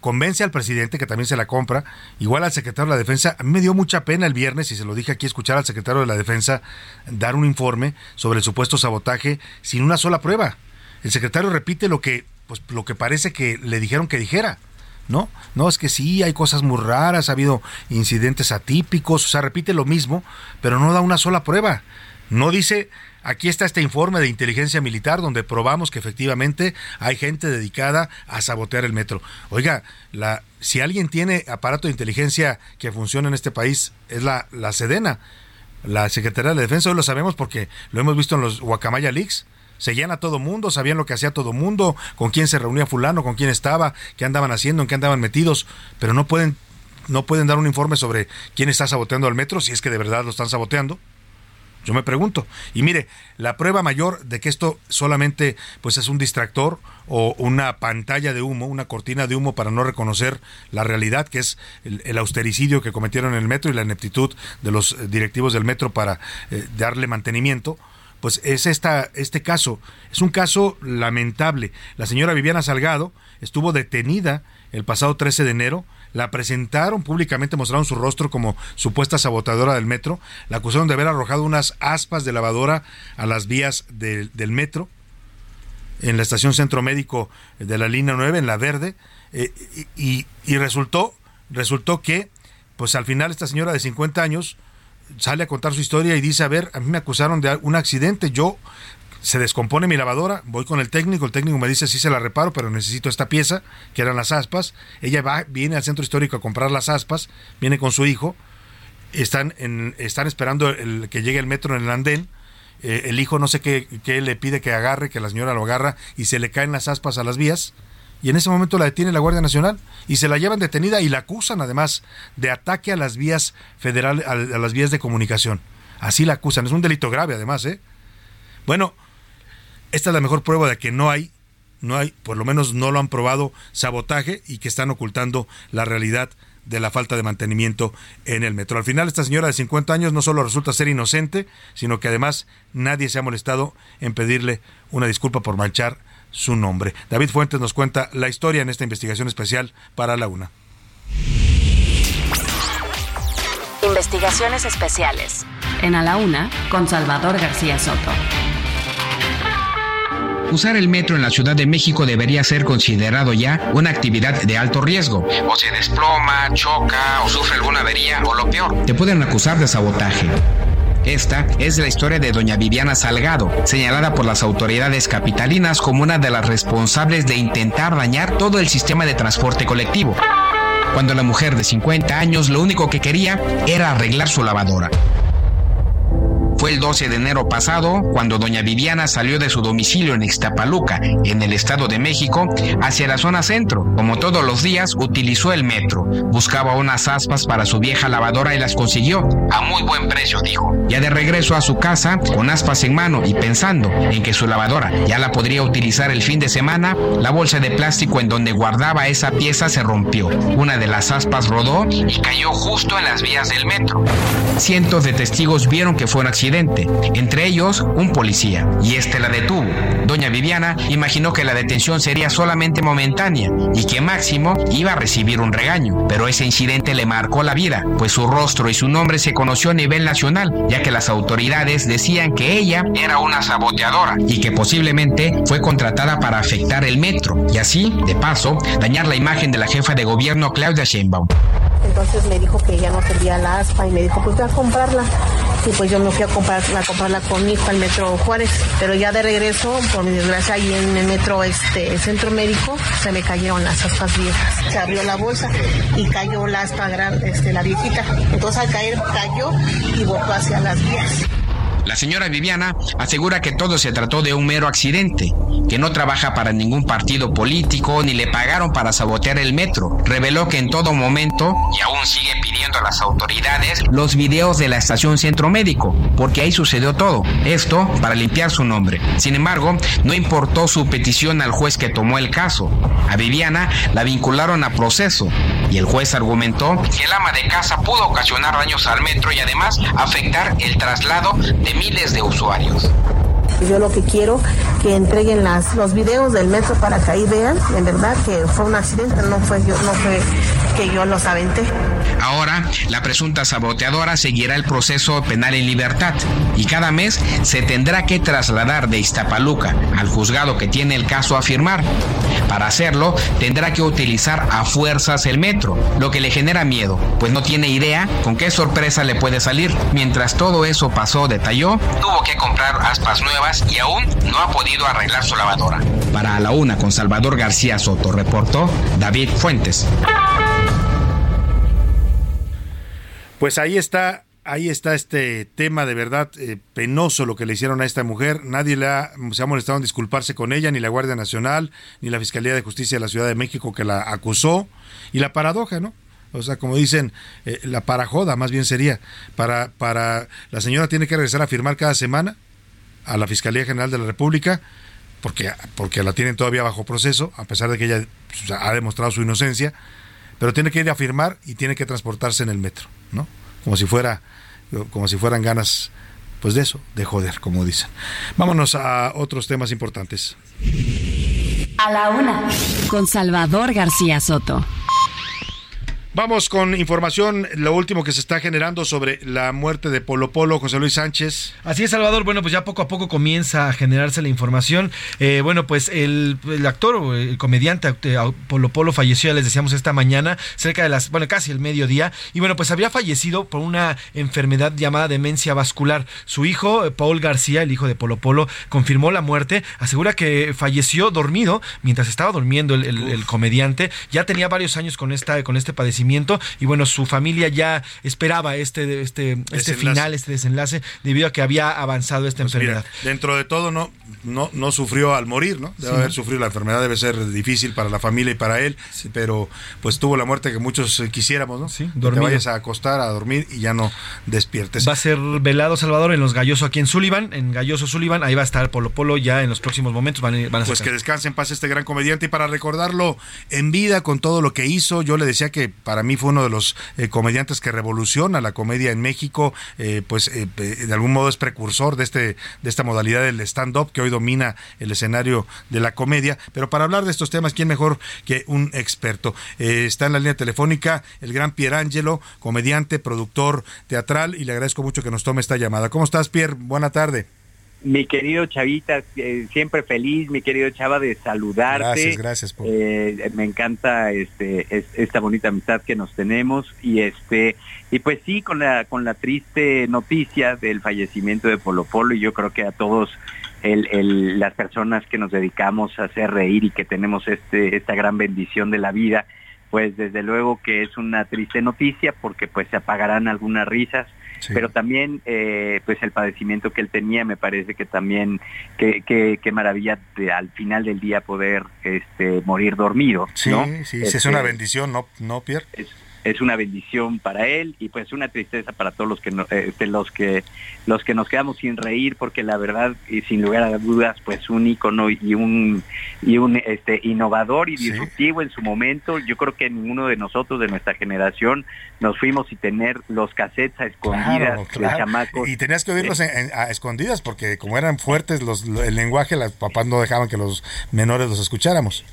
convence al presidente que también se la compra, igual al secretario de la Defensa. A mí me dio mucha pena el viernes, y se lo dije aquí, escuchar al secretario de la Defensa dar un informe sobre el supuesto sabotaje sin una sola prueba. El secretario repite lo que, pues, lo que parece que le dijeron que dijera. ¿no? No, es que sí, hay cosas muy raras, ha habido incidentes atípicos, o sea, repite lo mismo, pero no da una sola prueba. No dice Aquí está este informe de inteligencia militar donde probamos que efectivamente hay gente dedicada a sabotear el metro. Oiga, la, si alguien tiene aparato de inteligencia que funciona en este país, es la, la Sedena, la Secretaría de Defensa. Hoy lo sabemos porque lo hemos visto en los Guacamaya Leaks seguían a todo mundo, sabían lo que hacía todo mundo, con quién se reunía fulano, con quién estaba, qué andaban haciendo, en qué andaban metidos, pero no pueden no pueden dar un informe sobre quién está saboteando al metro, si es que de verdad lo están saboteando. Yo me pregunto. Y mire, la prueba mayor de que esto solamente pues es un distractor o una pantalla de humo, una cortina de humo para no reconocer la realidad, que es el, austericidio que cometieron en el metro y la ineptitud de los eh, directivos del metro para eh, darle mantenimiento, pues es esta, este caso. Es un caso lamentable. La señora Viviana Salgado estuvo detenida el pasado 13 de enero la presentaron públicamente, mostraron su rostro como supuesta sabotadora del metro, la acusaron de haber arrojado unas aspas de lavadora a las vías del metro en la estación Centro Médico de la línea 9, en la verde, eh, y, resultó, resultó que, pues al final esta señora de 50 años sale a contar su historia y dice, a ver, a mí me acusaron de un accidente, yo se descompone mi lavadora, voy con el técnico, el técnico me dice sí se la reparo, pero necesito esta pieza, que eran las aspas. Ella va, viene al centro histórico a comprar las aspas, viene con su hijo, están, están esperando el, que llegue el metro en el andén. Eh, el hijo no sé qué, qué le pide que agarre, que la señora lo agarra y se le caen las aspas a las vías. Y en ese momento la detiene la Guardia Nacional y se la llevan detenida y la acusan además de ataque a las vías federales, a las vías de comunicación. Así la acusan. Es un delito grave además, ¿eh? Bueno, esta es la mejor prueba de que no hay no hay, por lo menos no lo han probado sabotaje y que están ocultando la realidad de la falta de mantenimiento en el metro. Al final, esta señora de 50 años no solo resulta ser inocente, sino que además nadie se ha molestado en pedirle una disculpa por manchar su nombre. David Fuentes nos cuenta la historia en esta investigación especial para la UNA. Investigaciones especiales en A la Una con Salvador García Soto. Usar el metro en la Ciudad de México debería ser considerado ya una actividad de alto riesgo. O se desploma, choca o sufre alguna avería o lo peor, te pueden acusar de sabotaje. Esta es la historia de doña Viviana Salgado, señalada por las autoridades capitalinas como una de las responsables de intentar dañar todo el sistema de transporte colectivo. Cuando la mujer de 50 años lo único que quería era arreglar su lavadora. Fue el 12 de enero pasado cuando doña Viviana salió de su domicilio en Ixtapaluca, en el Estado de México, hacia la zona centro. Como todos los días, utilizó el metro. Buscaba unas aspas para su vieja lavadora y las consiguió. A muy buen precio, dijo. Ya de regreso a su casa, con aspas en mano y pensando en que su lavadora ya la podría utilizar el fin de semana, la bolsa de plástico en donde guardaba esa pieza se rompió. Una de las aspas rodó y cayó justo en las vías del metro. Cientos de testigos vieron que fue un accidente entre ellos un policía, y este la detuvo. Doña Viviana imaginó que la detención sería solamente momentánea y que Máximo iba a recibir un regaño, pero ese incidente le marcó la vida, pues su rostro y su nombre se conoció a nivel nacional, ya que las autoridades decían que ella era una saboteadora y que posiblemente fue contratada para afectar el metro y así, de paso, dañar la imagen de la jefa de gobierno Claudia Sheinbaum. Entonces me dijo que ya no tendría la aspa y me dijo, pues voy a comprarla. Y pues yo me fui a, comprar, a comprarla con mi hijo al metro Juárez. Pero ya de regreso, por mi desgracia, ahí en el metro este centro médico, se me cayeron las aspas viejas. Se abrió la bolsa y cayó la aspa grande, este, la viejita. Entonces al caer cayó y volvió hacia las vías. La señora Viviana asegura que todo se trató de un mero accidente, que no trabaja para ningún partido político ni le pagaron para sabotear el metro. Reveló que en todo momento, y aún sigue pidiendo a las autoridades, los videos de la estación Centro Médico, porque ahí sucedió todo. Esto para limpiar su nombre. Sin embargo, no importó su petición al juez que tomó el caso. A Viviana la vincularon a proceso y el juez argumentó que el ama de casa pudo ocasionar daños al metro y además afectar el traslado de miles de usuarios. Yo lo que quiero que entreguen las, los videos del metro para que ahí vean, en verdad, que fue un accidente, no fue yo, no fue que yo los aventé. Ahora, la presunta saboteadora seguirá el proceso penal en libertad y cada mes se tendrá que trasladar de Iztapaluca al juzgado que tiene el caso a firmar. Para hacerlo, tendrá que utilizar a fuerzas el metro, lo que le genera miedo, pues no tiene idea con qué sorpresa le puede salir. Mientras todo eso pasó, detalló, tuvo que comprar aspas nuevas y aún no ha podido arreglar su lavadora. Para la una con Salvador García Soto, reportó David Fuentes. Pues ahí está, ahí está este tema de verdad eh, penoso lo que le hicieron a esta mujer. Nadie le ha, se ha molestado en disculparse con ella, ni la Guardia Nacional, ni la Fiscalía de Justicia de la Ciudad de México que la acusó. Y la paradoja, ¿no? O sea, como dicen, eh, la parajoda más bien sería. Para, para la señora tiene que regresar a firmar cada semana a la Fiscalía General de la República, porque, porque la tienen todavía bajo proceso, a pesar de que ella pues, ha demostrado su inocencia, pero tiene que ir a firmar y tiene que transportarse en el metro, ¿no? Como si fuera, como si fueran ganas, pues de eso, de joder, como dicen. Vámonos a otros temas importantes. A la una, con Salvador García Soto. Vamos con información, lo último que se está generando sobre la muerte de Polo Polo, José Luis Sánchez. Así es, Salvador. Bueno, pues ya poco a poco comienza a generarse la información. Eh, bueno, pues el, actor o el comediante eh, Polo Polo falleció, ya les decíamos, esta mañana, cerca de las, bueno, casi el mediodía. Y bueno, pues había fallecido por una enfermedad llamada demencia vascular. Su hijo, eh, Paul García, el hijo de Polo Polo, confirmó la muerte. Asegura que falleció dormido mientras estaba durmiendo el, el comediante. Ya tenía varios años con, esta, con este padecimiento fallecimiento y bueno, su familia ya esperaba este, este, este final, este desenlace, debido a que había avanzado esta pues enfermedad. dentro de todo no, no, no sufrió al morir, ¿no? Debe haber sufrido la enfermedad, debe ser difícil para la familia y para él, pero pues tuvo la muerte que muchos eh, quisiéramos, ¿no? Sí, Te vayas a acostar, a dormir y ya no despiertes. Va a ser velado Salvador en los Galloso aquí en Sullivan, en Galloso Sullivan, ahí va a estar Polo Polo ya en los próximos momentos. Van, a pues que descanse en paz este gran comediante y para recordarlo en vida con todo lo que hizo, yo le decía que para mí fue uno de los eh, comediantes que revoluciona la comedia en México, eh, pues de algún modo es precursor de este de esta modalidad del stand-up que hoy domina el escenario de la comedia. Pero para hablar de estos temas, ¿quién mejor que un experto? Eh, está en la línea telefónica el gran Pierangelo, comediante, productor teatral, y le agradezco mucho que nos tome esta llamada. ¿Cómo estás, Pierre? Buena tarde. Mi querido Chavita, eh, siempre feliz, mi querido Chava, de saludarte. Gracias, gracias. Eh, me encanta este, esta bonita amistad que nos tenemos y este y pues sí, con la con la triste noticia del fallecimiento de Polo Polo y yo creo que a todos el, las personas que nos dedicamos a hacer reír y que tenemos este esta gran bendición de la vida, pues desde luego que es una triste noticia porque pues se apagarán algunas risas pero también eh, pues el padecimiento que él tenía me parece que también qué que, maravilla al final del día poder este morir dormido sí ¿no? sí, sí es una este, bendición no no Pierre es una bendición para él y pues una tristeza para todos los que eh, los que los que nos quedamos sin reír porque la verdad y sin lugar a dudas pues un icono y un y un este innovador y disruptivo en su momento. Yo creo que ninguno de nosotros de nuestra generación nos fuimos y tener los cassettes a escondidas y tenías que oírlos a escondidas porque como eran fuertes los el lenguaje las papás no dejaban que los menores los escucháramos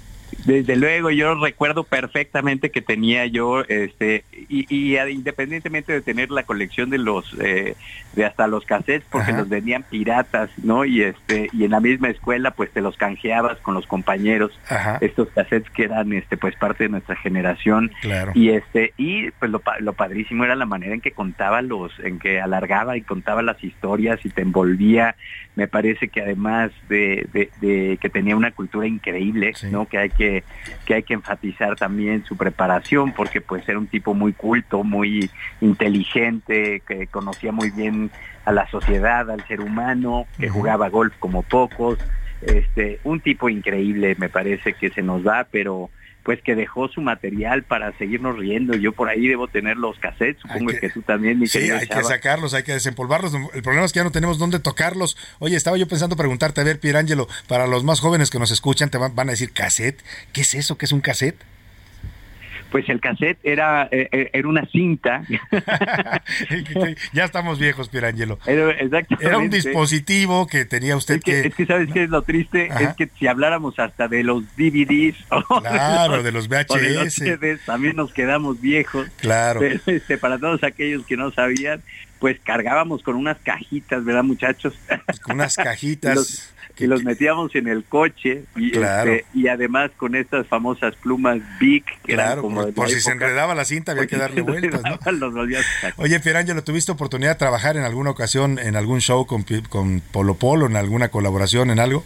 desde luego, yo recuerdo perfectamente que tenía yo, este, y, independientemente de tener la colección de los, eh, de hasta los cassettes, porque los vendían piratas, ¿no? Y este, y en la misma escuela, pues te los canjeabas con los compañeros, estos cassettes que eran, este, pues parte de nuestra generación. Claro. Y este, y pues lo, lo padrísimo era la manera en que contaba los, en que alargaba y contaba las historias y te envolvía. Me parece que además de, de, que tenía una cultura increíble, ¿no? Que hay que, que hay que enfatizar también su preparación, porque pues era un tipo muy culto, muy inteligente, que conocía muy bien a la sociedad, al ser humano, que jugaba golf como pocos, este, un tipo increíble me parece que se nos da, pero pues que dejó su material para seguirnos riendo. Yo por ahí debo tener los cassettes, supongo que, tú también, mi Sí, hay que sacarlos, hay que desempolvarlos. El problema es que ya no tenemos dónde tocarlos. Oye, estaba yo pensando preguntarte, a ver, Pierangelo, para los más jóvenes que nos escuchan, te van, van a decir cassette. ¿Qué es eso? ¿Qué es un cassette? Pues el cassette era, eh, eh, era una cinta. (laughs) ya estamos viejos, Pierangelo. Era, era, un dispositivo que tenía usted es que, Es que, ¿sabes qué es lo triste? Es que si habláramos hasta de los DVDs... (laughs) claro, de los, VHS. también nos quedamos viejos. Claro. este, para todos aquellos que no sabían, pues cargábamos con unas cajitas, ¿verdad, muchachos? Con unas cajitas (laughs) y los (laughs) metíamos en el coche y, este, y además con estas famosas plumas Big que claro, como por, si se enredaba la cinta había que darle (laughs) vueltas ¿no? oye Pierangelo ¿tuviste oportunidad de trabajar en alguna ocasión en algún show con, con Polo Polo en alguna colaboración en algo?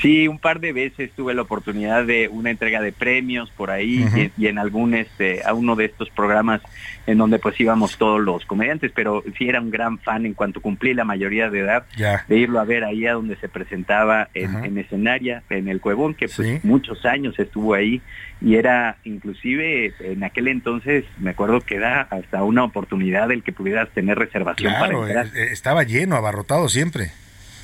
Sí, un par de veces tuve la oportunidad de una entrega de premios por ahí y, en algún este a uno de estos programas en donde pues íbamos todos los comediantes, pero sí era un gran fan en cuanto cumplí la mayoría de edad de irlo a ver ahí a donde se presentaba en, escenaria, en el Cuevón, que pues muchos años estuvo ahí y era inclusive en aquel entonces me acuerdo que era hasta una oportunidad el que pudieras tener reservación para entrar. Eh, estaba lleno, abarrotado siempre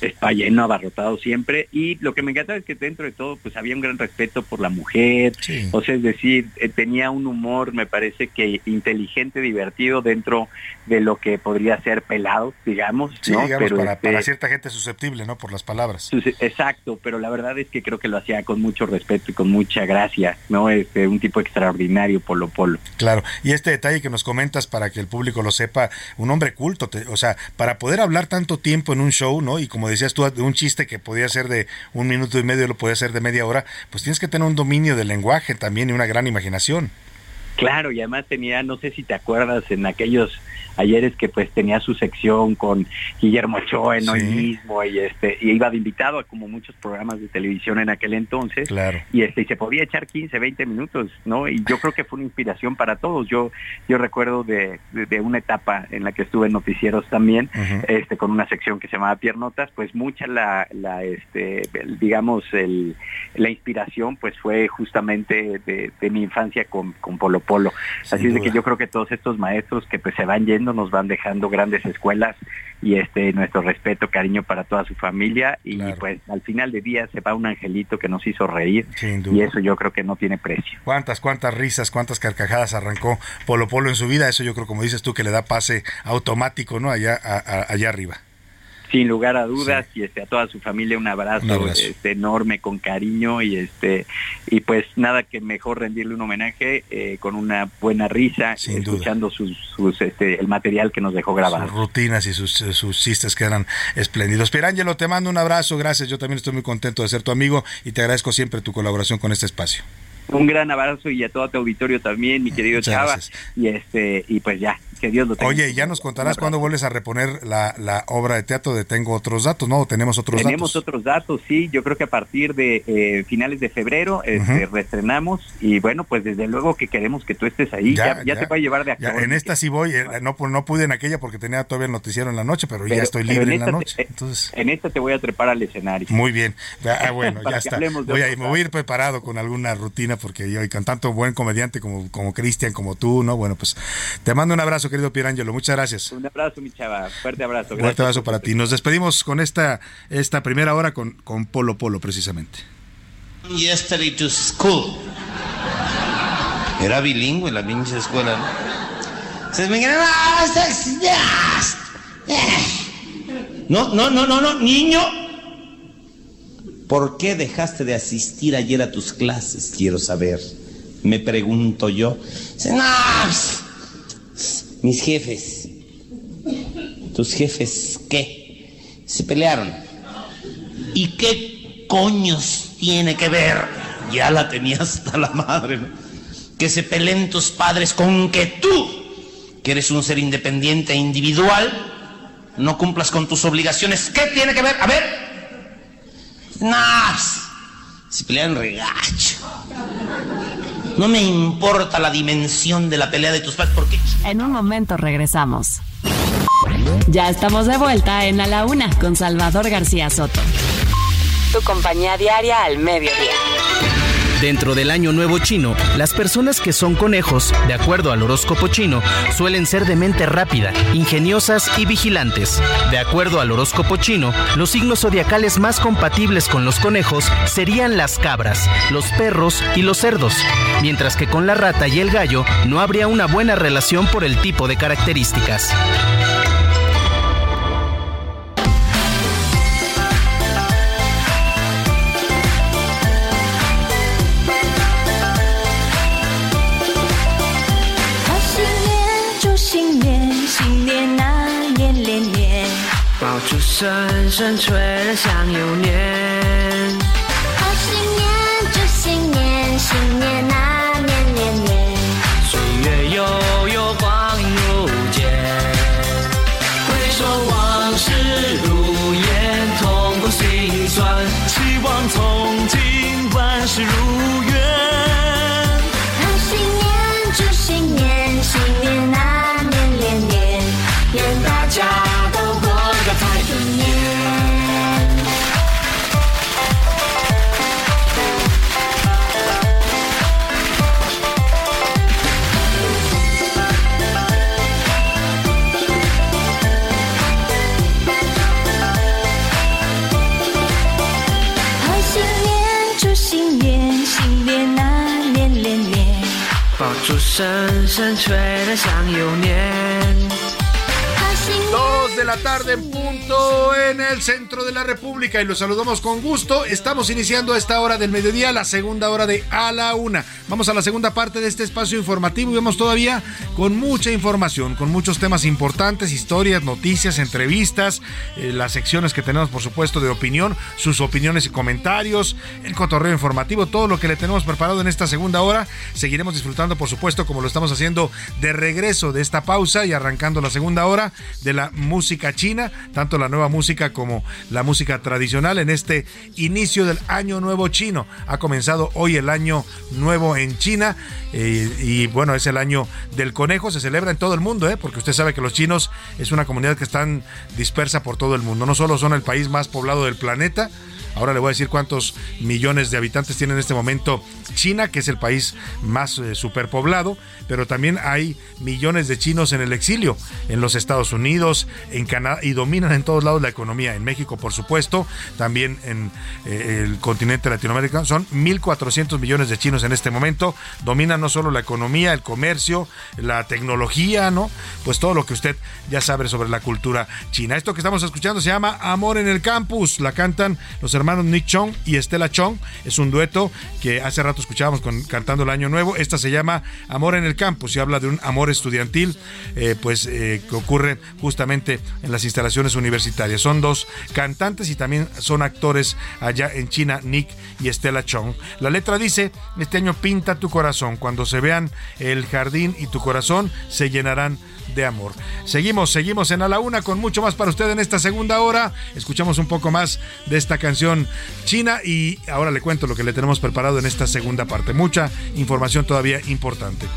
está lleno, abarrotado siempre. Y lo que me encanta es que dentro de todo, pues había un gran respeto por la mujer. O sea, es decir, eh, tenía un humor, me parece que inteligente, divertido dentro de lo que podría ser pelado, digamos. ¿no? pero para, para, este cierta gente susceptible, ¿no? Por las palabras. Exacto, pero la verdad es que creo que lo hacía con mucho respeto y con mucha gracia, ¿no? Este, un tipo extraordinario, Polo Polo. Claro, y este detalle que nos comentas para que el público lo sepa, un hombre culto, o sea, para poder hablar tanto tiempo en un show, ¿no? Y como decías tú, un chiste que podía ser de un minuto y medio, lo podía ser de media hora, pues tienes que tener un dominio del lenguaje también y una gran imaginación. Claro, y además tenía, no sé si te acuerdas, en aquellos ayer es que pues tenía su sección con Guillermo Ochoa en hoy mismo y este y iba de invitado a como muchos programas de televisión en aquel entonces Claro. y este y se podía echar 15, 20 minutos, ¿no? Y yo creo que fue una inspiración para todos. Yo yo recuerdo de, de, de una etapa en la que estuve en noticieros también, este con una sección que se llamaba Piernotas, pues mucha la, la este el- digamos el, la inspiración pues fue justamente de, de mi infancia con, con Polo Polo. Así es de que yo creo que todos estos maestros que pues se van yendo nos van dejando grandes escuelas y este nuestro respeto, cariño para toda su familia y pues al final de día se va un angelito que nos hizo reír y eso yo creo que no tiene precio. Cuántas, cuántas risas, cuántas carcajadas arrancó Polo Polo en su vida. Eso yo creo, como dices tú, que le da pase automático, ¿no? Allá, a- a- allá arriba. Sin lugar a dudas y este a toda su familia un abrazo, Un abrazo. Este, enorme con cariño y este y pues nada que mejor rendirle un homenaje eh, con una buena risa escuchando sus, sus este el material que nos dejó grabado. Sus rutinas y sus, sus chistes que eran espléndidos. Pierangelo, te mando un abrazo, gracias. Yo también estoy muy contento de ser tu amigo y te agradezco siempre tu colaboración con este espacio. Un gran abrazo y a todo tu auditorio también, mi querido Muchas Chava. gracias. Y este y pues ya, que Dios lo tenga. Oye, ya nos contarás cuándo vuelves a reponer la, la obra de teatro de Tengo otros datos, ¿no? ¿O tenemos otros Tenemos datos. otros datos, sí. Yo creo que a partir de eh, finales de febrero este, reestrenamos y bueno, pues desde luego que queremos que tú estés ahí. Ya, ya, te voy a llevar de actor. en esta sí voy, eh, no, pu- no pude en aquella porque tenía todavía el noticiero en la noche, pero, ya estoy libre en, la noche. te- Entonces, en esta te voy a trepar al escenario. muy bien. Ah, bueno, (laughs) ya está. a, me voy a ir preparado con alguna rutina porque yo, y con tanto buen comediante como, como Cristian, como tú, ¿no? Bueno, pues te mando un abrazo, querido Pierangelo. Muchas gracias. Un abrazo, mi chava. Fuerte abrazo. Fuerte Gracias. abrazo para ti. Nos despedimos con esta, esta primera hora con, con Polo Polo, precisamente. Yesterday to school. Era bilingüe la pinche escuela, ¿no? Se me. Eh. No, no, no, no, no, niño. ¿Por qué dejaste de asistir ayer a tus clases? Quiero saber. Me pregunto yo. Dice, "No, mis jefes. ¿Tus jefes qué? Se pelearon. ¿Y qué coños tiene que ver? Ya la tenía hasta la madre, ¿no? Que se peleen tus padres con que tú, que eres un ser independiente e individual, no cumplas con tus obligaciones. ¿Qué tiene que ver? A ver. No, se pelean regacho. No me importa la dimensión de la pelea de tus padres, porque En un momento regresamos. Ya estamos de vuelta en A la Una con Salvador García Soto. Tu compañía diaria al mediodía. Dentro del año nuevo chino, las personas que son conejos, de acuerdo al horóscopo chino, suelen ser de mente rápida, ingeniosas y vigilantes. De acuerdo al horóscopo chino, los signos zodiacales más compatibles con los conejos serían las cabras, los perros y los cerdos, mientras que con la rata y el gallo no habría una buena relación por el tipo de características. 声声吹得像有年。声声吹得像有年。 Dos de la tarde en punto punto en el centro de la República y los saludamos con gusto. Estamos iniciando a esta hora del mediodía, la segunda hora de A la Una. Vamos a la segunda parte de este espacio informativo y vemos todavía con mucha información, con muchos temas importantes, historias, noticias, entrevistas, eh, las secciones que tenemos, por supuesto, de opinión, sus opiniones y comentarios, el cotorreo informativo, todo lo que le tenemos preparado en esta segunda hora. Seguiremos disfrutando, por supuesto, como lo estamos haciendo de regreso de esta pausa y arrancando la segunda hora de la música china, tanto la nueva música como la música tradicional en este inicio del año nuevo chino. Ha comenzado hoy el año nuevo en China eh, y bueno, es el año del conejo, se celebra en todo el mundo, ¿eh? porque usted sabe que los chinos es una comunidad que están dispersa por todo el mundo, no solo son el país más poblado del planeta, Ahora le voy a decir cuántos millones de habitantes tiene en este momento China, que es el país más eh, superpoblado, pero también hay millones de chinos en el exilio, en los Estados Unidos, en Canadá, y dominan en todos lados la economía. En México, por supuesto, también en eh, el continente latinoamericano. Son 1.400 millones de chinos en este momento. Dominan no solo la economía, el comercio, la tecnología, ¿no? Pues todo lo que usted ya sabe sobre la cultura china. Esto que estamos escuchando se llama Amor en el Campus. La cantan los Nick Chong y Estela Chong. Es un dueto que hace rato escuchábamos con, cantando el Año Nuevo. Esta se llama Amor en el Campus y habla de un amor estudiantil, eh, pues eh, que ocurre justamente en las instalaciones universitarias. Son dos cantantes y también son actores allá en China, Nick y Estela Chong. La letra dice, este año pinta tu corazón, cuando se vean el jardín y tu corazón se llenarán de amor. Seguimos, seguimos en A la Una con mucho más para usted en esta segunda hora. Escuchamos un poco más de esta canción china y ahora le cuento lo que le tenemos preparado en esta segunda parte. Mucha información todavía importante.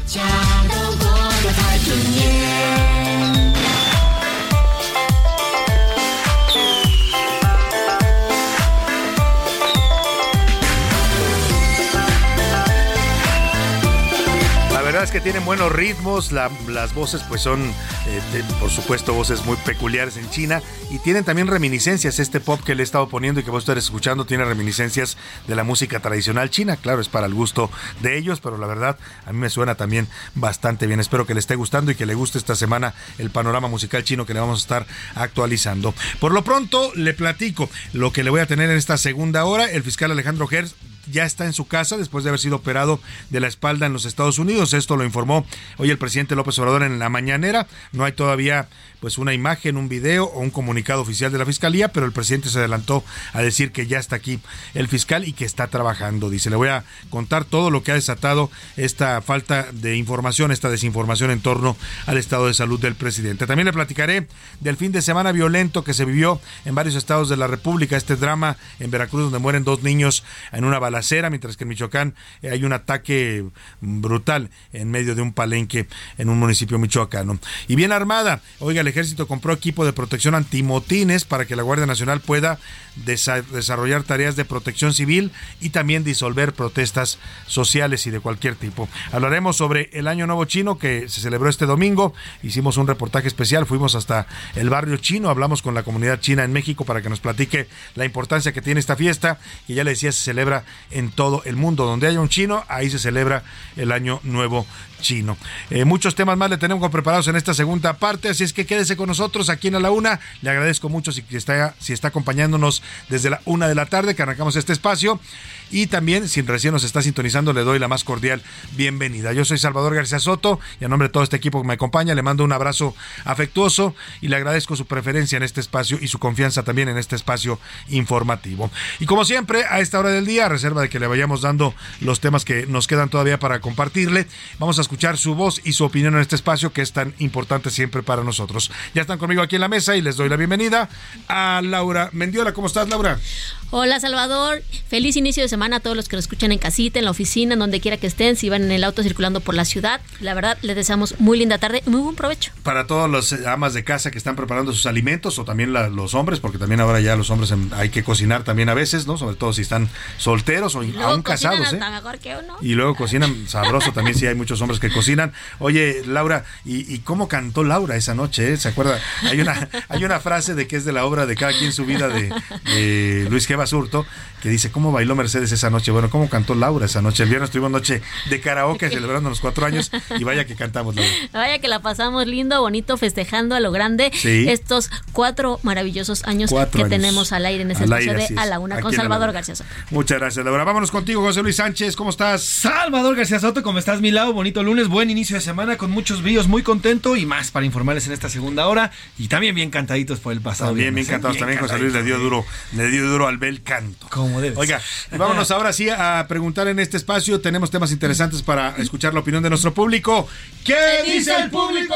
Es que tienen buenos ritmos, la- las voces pues son, eh, por supuesto, voces muy peculiares en China y tienen también reminiscencias. Este pop que le he estado poniendo y que vos estar escuchando tiene reminiscencias de la música tradicional china. Claro, es para el gusto de ellos, pero la verdad a mí me suena también bastante bien. Espero que le esté gustando y que le guste esta semana el panorama musical chino que le vamos a estar actualizando. Por lo pronto, le platico lo que le voy a tener en esta segunda hora. El fiscal Alejandro Gers ya está en su casa después de haber sido operado de la espalda en los Estados Unidos. Esto lo informó hoy el presidente López Obrador en la mañanera. No hay todavía pues una imagen, un video o un comunicado oficial de la fiscalía, pero el presidente se adelantó a decir que ya está aquí el fiscal y que está trabajando. Dice, le voy a contar todo lo que ha desatado esta falta de información, esta desinformación en torno al estado de salud del presidente. También le platicaré del fin de semana violento que se vivió en varios estados de la República, este drama en Veracruz donde mueren dos niños en una balacera, mientras que en Michoacán eh, hay un ataque brutal en medio de un palenque en un municipio michoacano. Y bien armada, oiga, el ejército compró equipo de protección antimotines para que la Guardia Nacional pueda desa- desarrollar tareas de protección civil y también disolver protestas sociales y de cualquier tipo. Hablaremos sobre el Año Nuevo Chino que se celebró este domingo. Hicimos un reportaje especial, fuimos hasta el barrio chino, hablamos con la comunidad china en México para que nos platique la importancia que tiene esta fiesta, que ya le decía se celebra en todo el mundo. Donde haya un chino, ahí se celebra el Año Nuevo chino. Eh, muchos temas más le tenemos preparados en esta segunda parte, así es que quédese con nosotros aquí en A la Una. Le agradezco mucho si está, si está acompañándonos desde la una de la tarde que arrancamos este espacio. Y también, si recién nos está sintonizando, le doy la más cordial bienvenida. Yo soy Salvador García Soto y a nombre de todo este equipo que me acompaña, le mando un abrazo afectuoso y le agradezco su preferencia en este espacio y su confianza también en este espacio informativo. Y como siempre, a esta hora del día, a reserva de que le vayamos dando los temas que nos quedan todavía para compartirle, vamos a escuchar su voz y su opinión en este espacio que es tan importante siempre para nosotros. Ya están conmigo aquí en la mesa y les doy la bienvenida a Laura Mendiola. ¿Cómo estás, Laura? Hola Salvador, feliz inicio de semana a todos los que nos escuchan en casita, en la oficina, en donde quiera que estén, si van en el auto circulando por la ciudad. La verdad, les deseamos muy linda tarde y muy buen provecho. Para todas las amas de casa que están preparando sus alimentos o también la- los hombres, porque también ahora ya los hombres em, hay que cocinar también a veces, ¿no? Sobre todo si están solteros o aún casados, ¿eh? hasta mejor que uno. Y luego cocinan sabroso también si hay muchos hombres los que cocinan. Oye, Laura, ¿y, y cómo cantó Laura esa noche? eh? ¿Se acuerda? Hay una, hay una frase de que es de la obra de cada quien su vida de, de Luis G. Basurto, que dice, ¿cómo bailó Mercedes esa noche? Bueno, ¿cómo cantó Laura esa noche? El viernes tuvimos noche de karaoke celebrando los cuatro años y vaya que cantamos, Laura. Vaya que la pasamos lindo, bonito, festejando a lo grande Sí. estos cuatro maravillosos años Cuatro que años. tenemos al aire en ese espacio aire, de. A la Una Aquí con Salvador. García Soto. Muchas gracias, Laura. Vámonos contigo, José Luis Sánchez. ¿Cómo estás? Salvador García Soto, ¿cómo estás, mi lado? Bonito lunes, buen inicio de semana con muchos bríos, muy contento y más para informarles en esta segunda hora y también bien cantaditos por el pasado. También bien ¿eh? cantados. También José Luis le dio duro, le dio duro al bel canto. Como debe Oiga, ser. y vámonos ahora sí a preguntar en este espacio. Tenemos temas interesantes para escuchar la opinión de nuestro público. ¿Qué dice el público?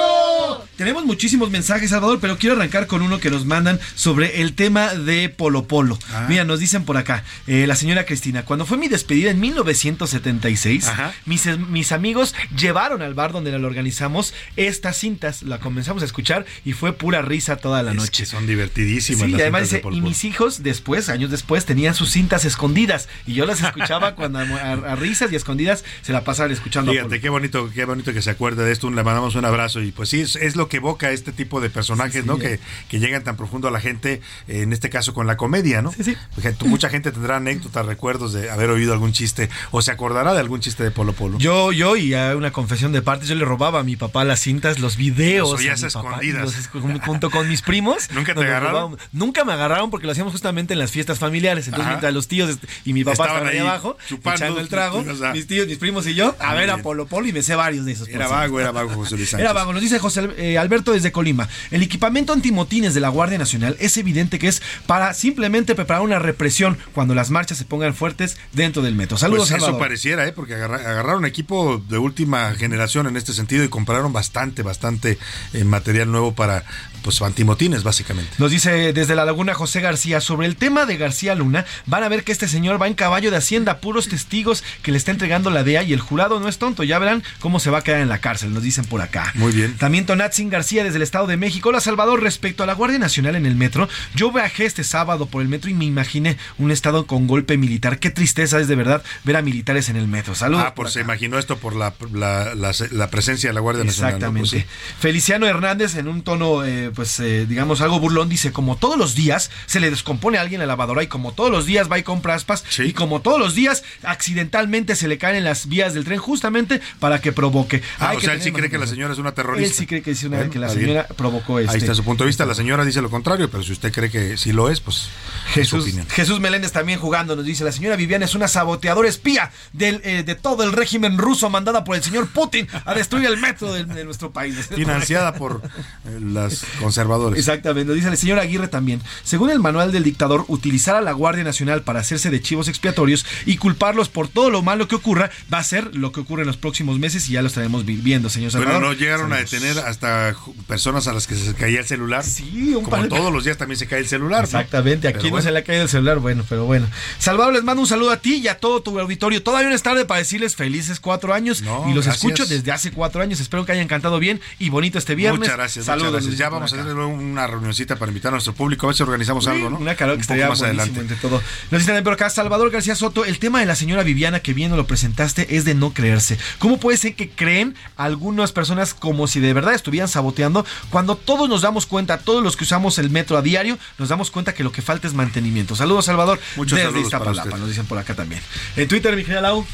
Tenemos muchísimos mensajes, Salvador, pero quiero arrancar con uno que nos mandan sobre el tema de Polo Polo. Ah. Mira, nos dicen por acá, eh, la señora Cristina, cuando fue mi despedida en 1976, mis, mis amigos llevaron al bar donde la organizamos estas cintas, la comenzamos a escuchar y fue pura risa toda la Es noche. que son divertidísimas Sí, las y además dice, y mis hijos después, años después, tenían sus cintas escondidas y yo las escuchaba (laughs) cuando a, a- a risas y escondidas se la pasaban escuchando. a. Fíjate, qué bonito, qué bonito que se acuerde de esto. Le mandamos un abrazo y pues sí, es, es lo que evoca este tipo de personajes, ¿no? Que, que llegan tan profundo a la gente, eh, en este caso con la comedia, ¿no? Porque tu- mucha gente tendrá anécdotas, recuerdos de haber oído algún chiste o se acordará de algún chiste de Polo Polo. Yo, yo, y a una confesión de partes, yo le robaba a mi papá las cintas, los videos. Los oías papá, escondidas. los junto con mis primos. (laughs) ¿Nunca te agarraron? Nunca me agarraron porque lo hacíamos justamente en las fiestas familiares. Entonces, Ajá. mientras los tíos y mi papá Estaban estaban ahí abajo, chupando, echando el trago, o sea. mis tíos, mis primos y yo, a ver a. Polo Polo y me sé varios de esos. Era vago, era vago José Luis (laughs) Sánchez. Era vago. Nos dice José eh, Alberto desde Colima. El equipamiento antimotines de la Guardia Nacional es evidente que es para simplemente preparar una represión cuando las marchas se pongan fuertes dentro del metro. Saludos, Pues eso Salvador. pareciera, ¿eh? porque agarra- agarraron equipo de última generación en este sentido y compraron bastante, bastante eh, material nuevo para pues antimotines, básicamente. Nos dice desde la Laguna José García sobre el tema de García Luna. Van a ver que este señor va en caballo de Hacienda, puros testigos que le está entregando la DEA y el jurado no es tonto. Ya verán cómo se va a quedar en la cárcel, nos dicen por acá. Muy bien. También Tonatzin García desde el Estado de México. Hola Salvador, respecto a la Guardia Nacional en el metro, yo viajé este sábado por el metro y me imaginé un estado con golpe militar. Qué tristeza es de verdad ver a militares en el metro. Saludos. Ah, por se imaginó esto por la, la, la- la presencia de la Guardia Nacional. ¿no? Exactamente. Pues sí. Feliciano Hernández, en un tono, eh, pues, eh, digamos, algo burlón, dice: Como todos los días se le descompone a alguien la lavadora, y como todos los días va y compra aspas, y como todos los días accidentalmente se le caen en las vías del tren, justamente para que provoque. Ah, Hay o que sea, él sí cree que la señora es una terrorista. Él sí cree que, es una- Bueno, que la bien. señora provocó este. Ahí está su punto de vista. La señora dice lo contrario, pero si usted cree que sí lo es, pues es su Jesús, opinión. Jesús Meléndez también jugando, nos dice, la señora Viviana es una saboteadora espía del, eh, de todo el régimen ruso mandada por el señor Putin a destruir el metro de, de nuestro país. (laughs) Financiada por eh, las conservadores. Exactamente, dice el señor Aguirre también. Según el manual del dictador, utilizar a la Guardia Nacional para hacerse de chivos expiatorios y culparlos por todo lo malo que ocurra va a ser lo que ocurre en los próximos meses y ya lo estaremos viviendo, señor Bueno, Salvador. no llegaron a detener hasta personas a las que se caía el celular. Sí, un Como par todos los días también se cae el celular. ¿no? Exactamente, aquí Pero no bueno. se le ha caído el celular, bueno, pero bueno. Salvador, les mando un saludo a ti y a todo tu auditorio. Todavía no es tarde para decirles felices cuatro años No, y los. Escucho desde hace cuatro años. Espero que hayan cantado bien y bonito este viernes. Muchas gracias, Saludos, muchas gracias. nos Ya vamos a hacer una reunioncita para invitar a nuestro público. A ver si organizamos Sí, algo, ¿no? Una karaoke Un poco más adelante. entre todo. Nos dicen por acá, Salvador García Soto, el tema de la señora Viviana que bien lo presentaste es de no creerse. ¿Cómo puede ser que creen algunas personas como si de verdad estuvieran saboteando cuando todos nos damos cuenta, todos los que usamos el metro a diario, nos damos cuenta que lo que falta es mantenimiento? Saludos, Salvador. Muchos desde saludos Iztapalapa, nos dicen por acá también. En Twitter, mi Lau.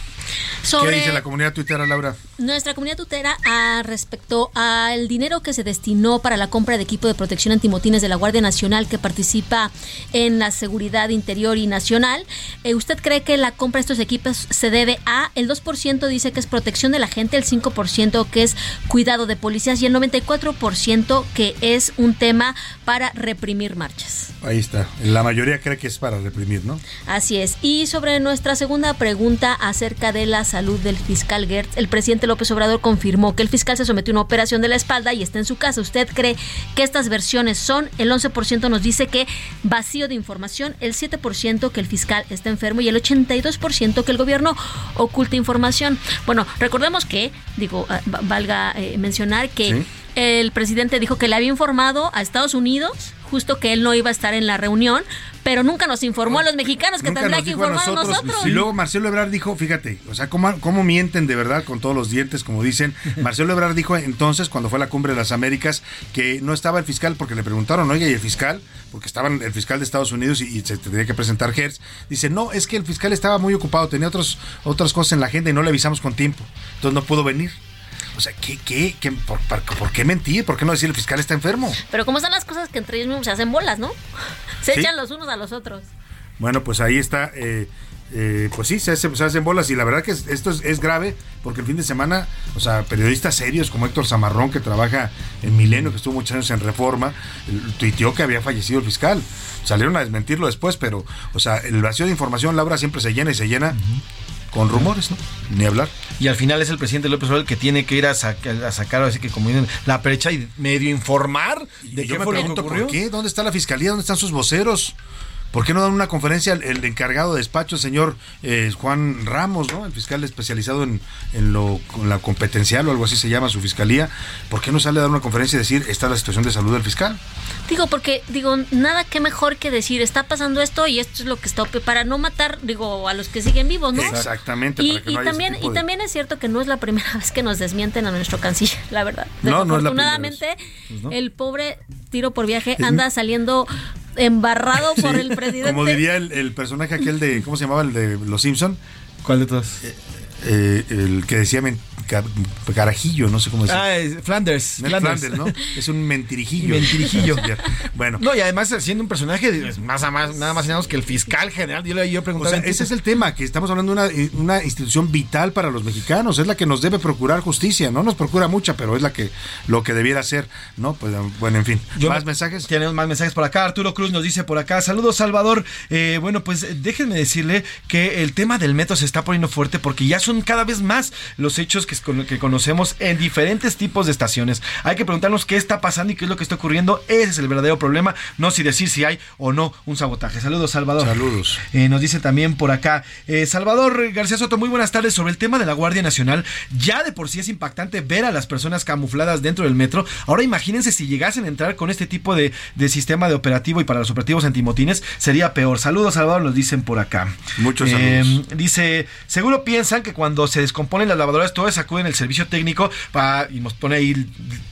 Sobre ¿Qué dice la comunidad tuitera, Laura? nuestra comunidad tutera a respecto al dinero que se destinó para la compra de equipo de protección antimotines de la Guardia Nacional que participa en la seguridad interior y nacional. eh, ¿Usted cree que la compra de estos equipos se debe a el 2% dice que es protección de la gente, el 5% que es cuidado de policías y el 94% que es un tema para reprimir marchas? Ahí está. La mayoría cree que es para reprimir, ¿no? Así es. Y sobre nuestra segunda pregunta acerca de la salud del fiscal Gertz, el presidente López Obrador confirmó que el fiscal se sometió a una operación de la espalda y está en su casa. ¿Usted cree que estas versiones son? El 11% nos dice que vacío de información, el 7% que el fiscal está enfermo y el 82% que el gobierno oculta información. Bueno, recordemos que, digo, ah, va- valga eh, mencionar que Sí. el presidente dijo que le había informado a Estados Unidos justo que él no iba a estar en la reunión, pero nunca nos informó a los mexicanos que Nunca tendría que a informar a nosotros. Y luego Marcelo Ebrard dijo, fíjate, o sea, cómo, cómo mienten de verdad con todos los dientes, como dicen. (laughs) Marcelo Ebrard dijo entonces, cuando fue a la cumbre de las Américas, que no estaba el fiscal porque le preguntaron, oye, ¿y el fiscal? Porque estaban el fiscal de Estados Unidos y, y se tendría que presentar Hertz. Dice, no, es que el fiscal estaba muy ocupado, tenía otros, otras cosas en la agenda y no le avisamos con tiempo. Entonces no pudo venir. O sea, ¿qué, qué, qué- por, por- por qué mentir? ¿Por qué no decir el fiscal está enfermo? Pero como están las cosas que entre ellos mismos se hacen bolas, ¿no? (laughs) Se Sí. echan los unos a los otros. Bueno, pues ahí está. eh, eh, pues sí, se, hace- se hacen bolas y la verdad que es- esto es, es grave porque el fin de semana, o sea, periodistas serios como Héctor Zamarrón, que trabaja en Milenio, que estuvo muchos años en Reforma, tuiteó que había fallecido el fiscal. Salieron a desmentirlo después, pero, o sea, el vacío de información, Laura, siempre se llena y se llena con rumores, ¿no? Ni hablar. Y al final es el presidente López Obrador el que tiene que ir a, saca- a sacar, así que como dicen, la brecha y medio informar de Y qué yo me fue lo que pregunto, ocurrió. ¿por qué? ¿Dónde está la fiscalía? ¿Dónde están sus voceros? ¿Por qué no dan una conferencia el, el encargado de despacho, el señor eh, Juan Ramos, ¿no? el fiscal especializado en, en lo con la competencial o algo así se llama su fiscalía? ¿Por qué no sale a dar una conferencia y decir esta es la situación de salud del fiscal? Digo, porque, digo, nada que mejor que decir, está pasando esto y esto es lo que está, para no matar, digo, a los que siguen vivos, ¿no? Exactamente. Y, para que y no haya también, tipo y de- también es cierto que no es la primera (laughs) vez que nos desmienten a nuestro canciller, la verdad. No, no es la primera Desafortunadamente, Pues el pobre tiro por viaje anda saliendo embarrado por el presidente. Como diría el, el personaje aquel de, ¿cómo se llamaba? El de Los Simpson. ¿Cuál de todos? El que decía carajillo, no sé cómo decir. Ah, es Flanders. Flanders. Flanders, ¿no? (laughs) Es un mentirijillo. Mentirijillo. (laughs) bueno. No, y además siendo un personaje de- más a más, nada más y menos que el fiscal general. Yo le yo O preguntaba. sea, ese es el tema, que estamos hablando de una, una institución vital para los mexicanos, es la que nos debe procurar justicia, no nos procura mucha, pero es la que lo que debiera hacer, ¿no? Pues bueno, en fin. Yo ¿Más me- mensajes? Tenemos más mensajes por acá. Arturo Cruz nos dice por acá. Saludos, Salvador. Eh, bueno, pues eh, déjenme decirle que el tema del metro se está poniendo fuerte porque ya son cada vez más los hechos que, que conocemos en diferentes tipos de estaciones. Hay que preguntarnos qué está pasando y qué es lo que está ocurriendo. Ese es el verdadero problema, no si decir si hay o no un sabotaje. Saludos, Salvador. Saludos. Eh, nos dice también por acá, eh, Salvador García Soto, muy buenas tardes. Sobre el tema de la Guardia Nacional, ya de por sí es impactante ver a las personas camufladas dentro del metro. Ahora imagínense si llegasen a entrar con este tipo de, de sistema de operativo y para los operativos antimotines, sería peor. Saludos, Salvador, nos dicen por acá. Muchos Eh, saludos. Dice, seguro piensan que cuando se descomponen las lavadoras, todos acuden el servicio técnico para, y nos pone ahí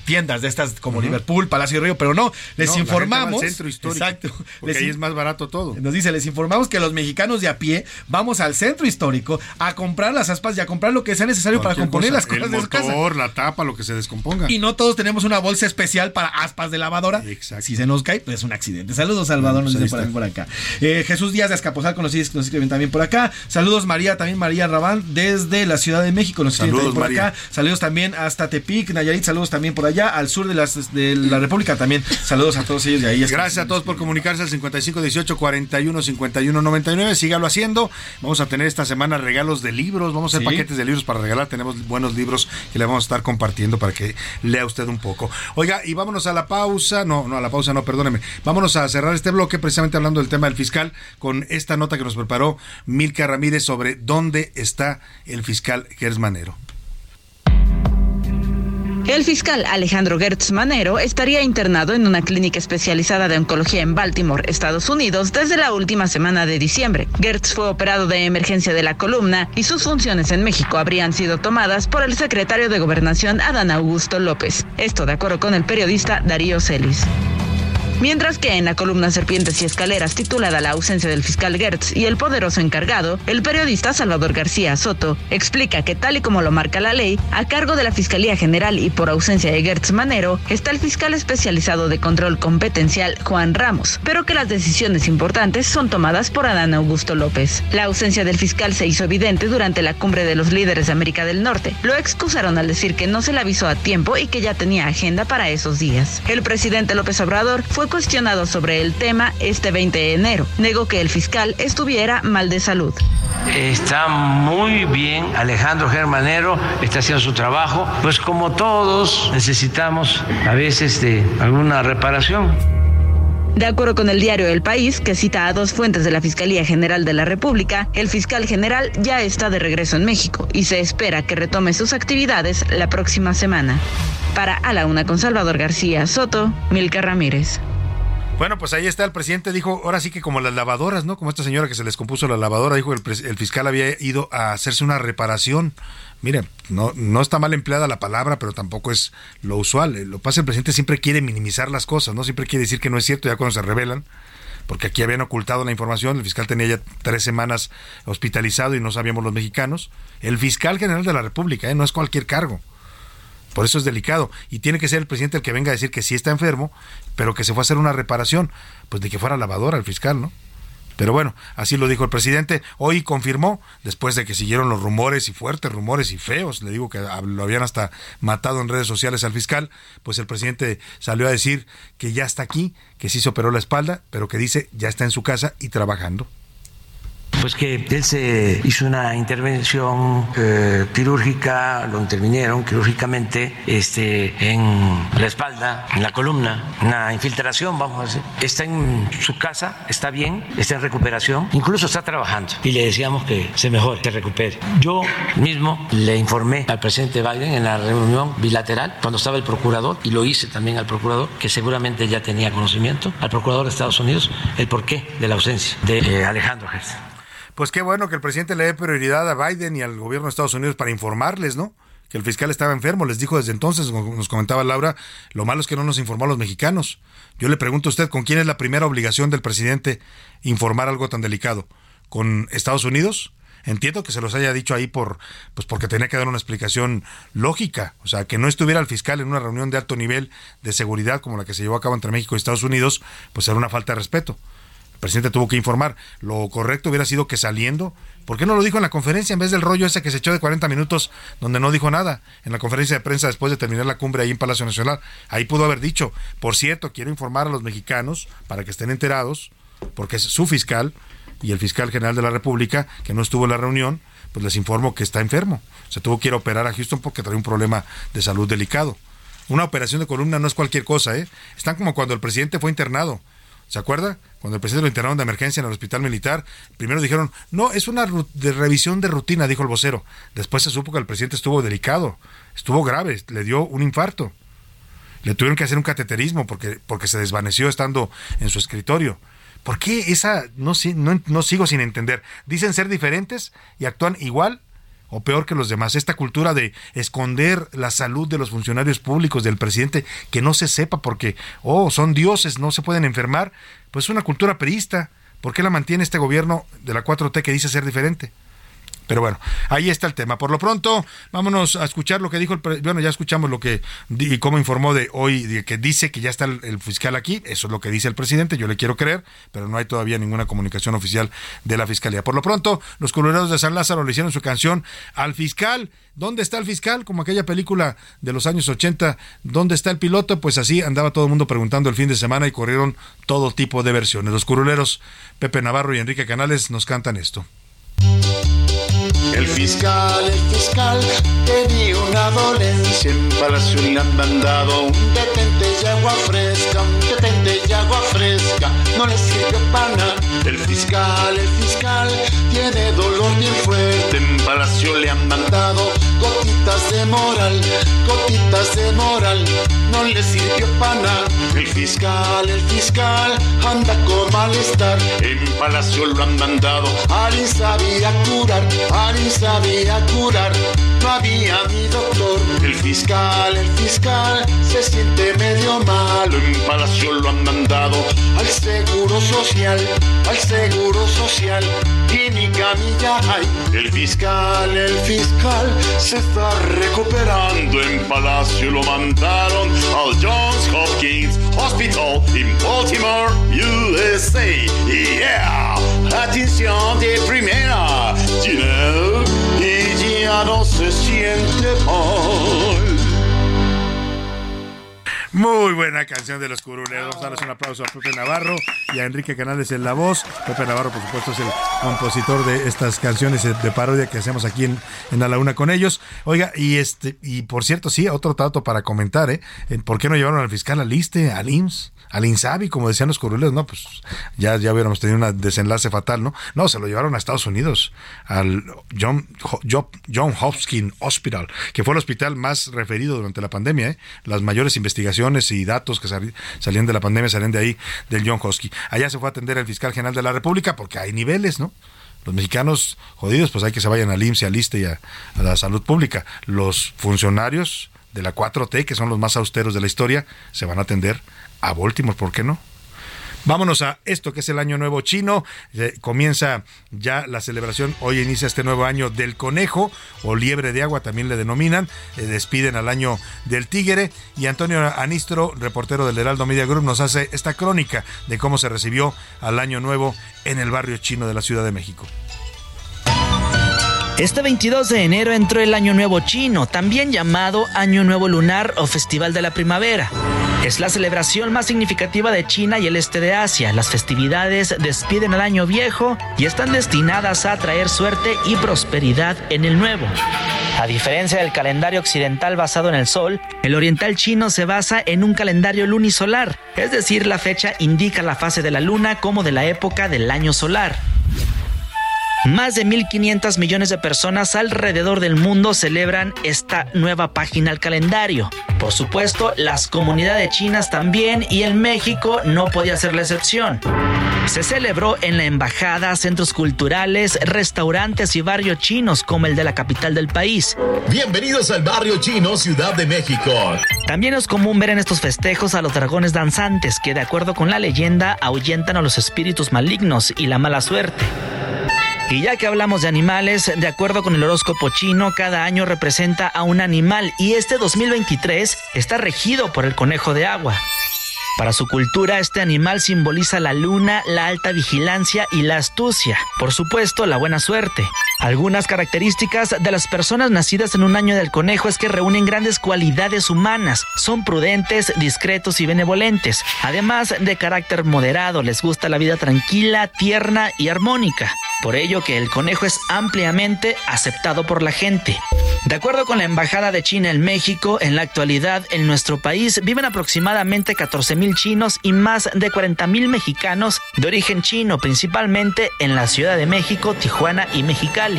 tiendas de estas como. Liverpool, Palacio de Río, pero no, les No, informamos. centro histórico, Exacto. porque Les ahí es más barato todo. nos dice, les informamos que los mexicanos de a pie vamos al centro histórico a comprar las aspas y a comprar lo que sea necesario para componer cosa, las cosas el de su casa. motor, la tapa, lo que se descomponga. Y no todos tenemos una bolsa especial para aspas de lavadora. Si se nos cae, pues es un accidente. Saludos, Salvador, Bueno, nos dice por, acá. Eh, Jesús Díaz de Escaposal, nos, nos escriben también por acá. Saludos, María, también María Rabán, desde la Ciudad de México. Nos Saludos, por María. acá. Saludos también hasta Tepic, Nayarit. Saludos también por allá, al sur de, las, de la República también. Saludos a todos ellos de ahí. Gracias a todos por comunicarse al 55 18 41 51 99. Sígalo haciendo. Vamos a tener esta semana regalos de libros. Vamos a hacer Sí. paquetes de libros para regalar. Tenemos buenos libros que le vamos a estar compartiendo para que lea usted un poco. Oiga, y vámonos a la pausa. No, no, a la pausa no, perdóneme. Vámonos a cerrar este bloque precisamente hablando del tema del fiscal con esta nota que nos preparó Milka Ramírez sobre dónde está el fiscal Gers Manero. El fiscal Alejandro Gertz Manero estaría internado en una clínica especializada de oncología en Baltimore, Estados Unidos, desde la última semana de diciembre. Gertz fue operado de emergencia de la columna y sus funciones en México habrían sido tomadas por el secretario de Gobernación Adán Augusto López. Esto de acuerdo con el periodista Darío Celis. Mientras que en la columna Serpientes y Escaleras titulada La ausencia del fiscal Gertz y el poderoso encargado, el periodista Salvador García Soto explica que tal y como lo marca la ley, a cargo de la Fiscalía General y por ausencia de Gertz Manero, está el fiscal especializado de control competencial Juan Ramos, pero que las decisiones importantes son tomadas por Adán Augusto López. La ausencia del fiscal se hizo evidente durante la cumbre de los líderes de América del Norte. Lo excusaron al decir que no se le avisó a tiempo y que ya tenía agenda para esos días. El presidente López Obrador fue cuestionado sobre el tema este 20 de enero. Negó que el fiscal estuviera mal de salud. Está muy bien Alejandro Germanero, está haciendo su trabajo, pues como todos necesitamos a veces de alguna reparación. De acuerdo con el diario El País, que cita a dos fuentes de la Fiscalía General de la República, el fiscal general ya está de regreso en México y se espera que retome sus actividades la próxima semana. Para A la Una con Salvador García Soto, Milka Ramírez. Bueno, pues ahí está el presidente, dijo, ahora sí que como las lavadoras, ¿no? Como esta señora que se les compuso la lavadora, dijo el, pres- el fiscal había ido a hacerse una reparación. Mire, no, no está mal empleada la palabra, pero tampoco es lo usual. Eh, Lo que pasa que el presidente siempre quiere minimizar las cosas, ¿no? Siempre quiere decir que no es cierto ya cuando se revelan, porque aquí habían ocultado la información, el fiscal tenía ya tres semanas hospitalizado y no sabíamos los mexicanos. El fiscal general de la República, ¿eh? No es cualquier cargo. Por eso es delicado. Y tiene que ser el presidente el que venga a decir que sí está enfermo, pero que se fue a hacer una reparación. Pues de que fuera lavadora el fiscal, ¿no? Pero bueno, así lo dijo el presidente. Hoy confirmó, después de que siguieron los rumores y fuertes rumores y feos, le digo que lo habían hasta matado en redes sociales al fiscal, pues el presidente salió a decir que ya está aquí, que sí se operó la espalda, pero que dice ya está en su casa y trabajando. Pues que él se hizo una intervención eh, quirúrgica, lo intervinieron quirúrgicamente este, en la espalda, en la columna, una infiltración, vamos a decir. Está en su casa, está bien, está en recuperación, incluso está trabajando. Y le decíamos que se mejore, se recupere. Yo mismo le informé al presidente Biden en la reunión bilateral, cuando estaba el procurador, y lo hice también al procurador, que seguramente ya tenía conocimiento, al procurador de Estados Unidos, el porqué de la ausencia de eh, Alejandro Gertz. Pues qué bueno que el presidente le dé prioridad a Biden y al gobierno de Estados Unidos para informarles, ¿no? Que el fiscal estaba enfermo, les dijo desde entonces, nos comentaba Laura, lo malo es que no nos informó a los mexicanos. Yo le pregunto a usted, ¿con quién es la primera obligación del presidente informar algo tan delicado? ¿Con Estados Unidos? Entiendo que se los haya dicho ahí por, pues porque tenía que dar una explicación lógica, o sea, que no estuviera el fiscal en una reunión de alto nivel de seguridad como la que se llevó a cabo entre México y Estados Unidos, pues era una falta de respeto. Presidente tuvo que informar. Lo correcto hubiera sido que saliendo, ¿por qué no lo dijo en la conferencia en vez del rollo ese que se echó de 40 minutos donde no dijo nada? En la conferencia de prensa después de terminar la cumbre ahí en Palacio Nacional, ahí pudo haber dicho, por cierto, quiero informar a los mexicanos para que estén enterados, porque es su fiscal y el fiscal general de la República, que no estuvo en la reunión, pues les informo que está enfermo. Se tuvo que ir a operar a Houston porque trae un problema de salud delicado. Una operación de columna no es cualquier cosa, ¿eh? Están como cuando el presidente fue internado. ¿Se acuerda? Cuando el presidente lo internaron de emergencia en el hospital militar, primero dijeron, no, es una de revisión de rutina, dijo el vocero. Después se supo que el presidente estuvo delicado, estuvo grave, le dio un infarto. Le tuvieron que hacer un cateterismo porque, porque se desvaneció estando en su escritorio. ¿Por qué esa, no sigo sin entender? Dicen ser diferentes y actúan igual o peor que los demás. Esta cultura de esconder la salud de los funcionarios públicos, del presidente, que no se sepa porque, oh, son dioses, no se pueden enfermar, pues es una cultura perista. ¿Por qué la mantiene este gobierno de la 4T que dice ser diferente? Pero bueno, ahí está el tema. Por lo pronto, vámonos a escuchar lo que dijo el bueno, ya escuchamos lo que y cómo informó de hoy que dice que ya está el, fiscal aquí, eso es lo que dice el presidente, yo le quiero creer, pero no hay todavía ninguna comunicación oficial de la fiscalía. Por lo pronto, los colorados de San Lázaro le hicieron su canción al fiscal. ¿Dónde está el fiscal? Como aquella película de los años 80, ¿dónde está el piloto? Pues así andaba todo el mundo preguntando el fin de semana y corrieron todo tipo de versiones. Los curuleros Pepe Navarro y Enrique Canales nos cantan esto. El fiscal, el fiscal tenía una dolencia en Palacio le han mandado un detente y agua fresca, un detente y agua fresca, no le sirve para nada. El fiscal, el fiscal tiene dolor bien fuerte, en Palacio le han mandado gotitas de moral, gotitas de moral, no le sirvió para nada. El fiscal, el fiscal anda con malestar, en Palacio lo han mandado, alguien sabía curar, alguien sabía curar, no había mi doctor. El fiscal, el fiscal se siente medio malo, en Palacio lo han mandado al seguro social, al seguro social, y ni camilla hay. El fiscal, el fiscal se está recuperando, en Palacio lo mandaron al Johns Hopkins Hospital en Baltimore, USA. Yeah, atención de primera, you know, y ya no se siente mal. Muy buena canción de los curuleros. Vamos a darles un aplauso a Pepe Navarro y a Enrique Canales en la voz. Pepe Navarro, por supuesto, es el compositor de estas canciones de parodia que hacemos aquí en, en la Una con ellos. Oiga, y este, y por cierto, sí, otro dato para comentar, ¿eh? ¿Por qué no llevaron al fiscal al ISTE, al IMSS? Al INSABI, como decían los curuleros, no, pues ya, ya hubiéramos tenido un desenlace fatal, ¿no? No, se lo llevaron a Estados Unidos, al John, John, Hopkins Hospital, que fue el hospital más referido durante la pandemia, ¿eh? Las mayores investigaciones y datos que salían de la pandemia, salían de ahí, del John Hosky. Allá se fue a atender el fiscal general de la República porque hay niveles, ¿no? Los mexicanos jodidos, pues hay que se vayan al IMSS, al ISSSTE y a, a la salud pública. Los funcionarios de la 4T, que son los más austeros de la historia, se van a atender a Baltimore, ¿por qué no? Vámonos a esto que es el Año Nuevo Chino. Eh, comienza ya la celebración. Hoy inicia este nuevo año del conejo o liebre de agua, también le denominan. Eh, despiden al año del tigre. Y Antonio Anistro, reportero del Heraldo Media Group, nos hace esta crónica de cómo se recibió al Año Nuevo en el barrio chino de la Ciudad de México. Este 22 de enero entró el Año Nuevo Chino, también llamado Año Nuevo Lunar o Festival de la Primavera. Es la celebración más significativa de China y el este de Asia. Las festividades despiden al año viejo y están destinadas a traer suerte y prosperidad en el nuevo. A diferencia del calendario occidental basado en el sol, el oriental chino se basa en un calendario lunisolar, es decir, la fecha indica la fase de la luna como de la época del año solar. Más de 1.500 millones de personas alrededor del mundo celebran esta nueva página al calendario. Por supuesto, las comunidades chinas también y en México no podía ser la excepción. Se celebró en la embajada, centros culturales, restaurantes y barrios chinos como el de la capital del país. Bienvenidos al barrio chino Ciudad de México. También es común ver en estos festejos a los dragones danzantes que de acuerdo con la leyenda ahuyentan a los espíritus malignos y la mala suerte. Y ya que hablamos de animales, de acuerdo con el horóscopo chino, cada año representa a un animal y este 2023 está regido por el conejo de agua. Para su cultura, este animal simboliza la luna, la alta vigilancia y la astucia. Por supuesto, la buena suerte. Algunas características de las personas nacidas en un año del conejo es que reúnen grandes cualidades humanas. Son prudentes, discretos y benevolentes. Además de carácter moderado, les gusta la vida tranquila, tierna y armónica. Por ello que el conejo es ampliamente aceptado por la gente. De acuerdo con la Embajada de China en México, en la actualidad en nuestro país viven aproximadamente 14 mil chinos y más de 40 mil mexicanos de origen chino, principalmente en la Ciudad de México, Tijuana y Mexicali.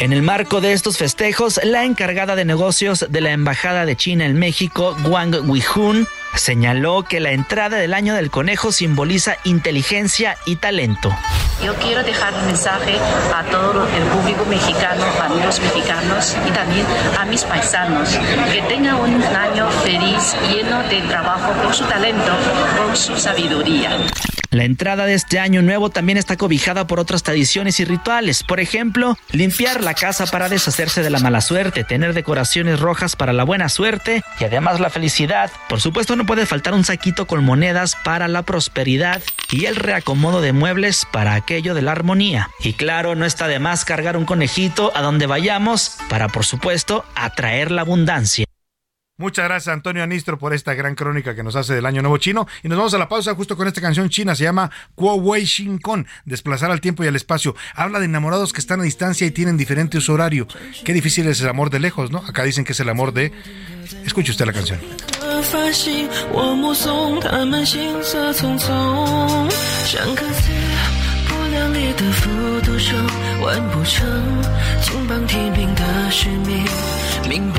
En el marco de estos festejos, la encargada de negocios de la Embajada de China en México, Wang Weijun, señaló que la entrada del año del conejo simboliza inteligencia y talento. Yo quiero dejar un mensaje a todo el público mexicano, a los mexicanos y también a mis paisanos, que tengan un año feliz, lleno de trabajo con su talento, con su sabiduría. La entrada de este año nuevo también está cobijada por otras tradiciones y rituales. Por ejemplo, limpiar la casa para deshacerse de la mala suerte, tener decoraciones rojas para la buena suerte y además la felicidad. Por supuesto, no puede faltar un saquito con monedas para la prosperidad y el reacomodo de muebles para aquello de la armonía. Y claro, no está de más cargar un conejito a donde vayamos para, por supuesto, atraer la abundancia. Muchas gracias Antonio Anistro por esta gran crónica que nos hace del Año Nuevo Chino. Y nos vamos a la pausa justo con esta canción china. Se llama Kuo Wei Shin Kon, desplazar al tiempo y al espacio. Habla de enamorados que están a distancia y tienen diferente uso horario. Qué difícil es el amor de lejos, ¿no? Acá dicen que es el amor de... Escuche usted la canción. 的繁星，我目送他们行色匆匆，像个自不量力的复读生，完不成金榜题名的使命，命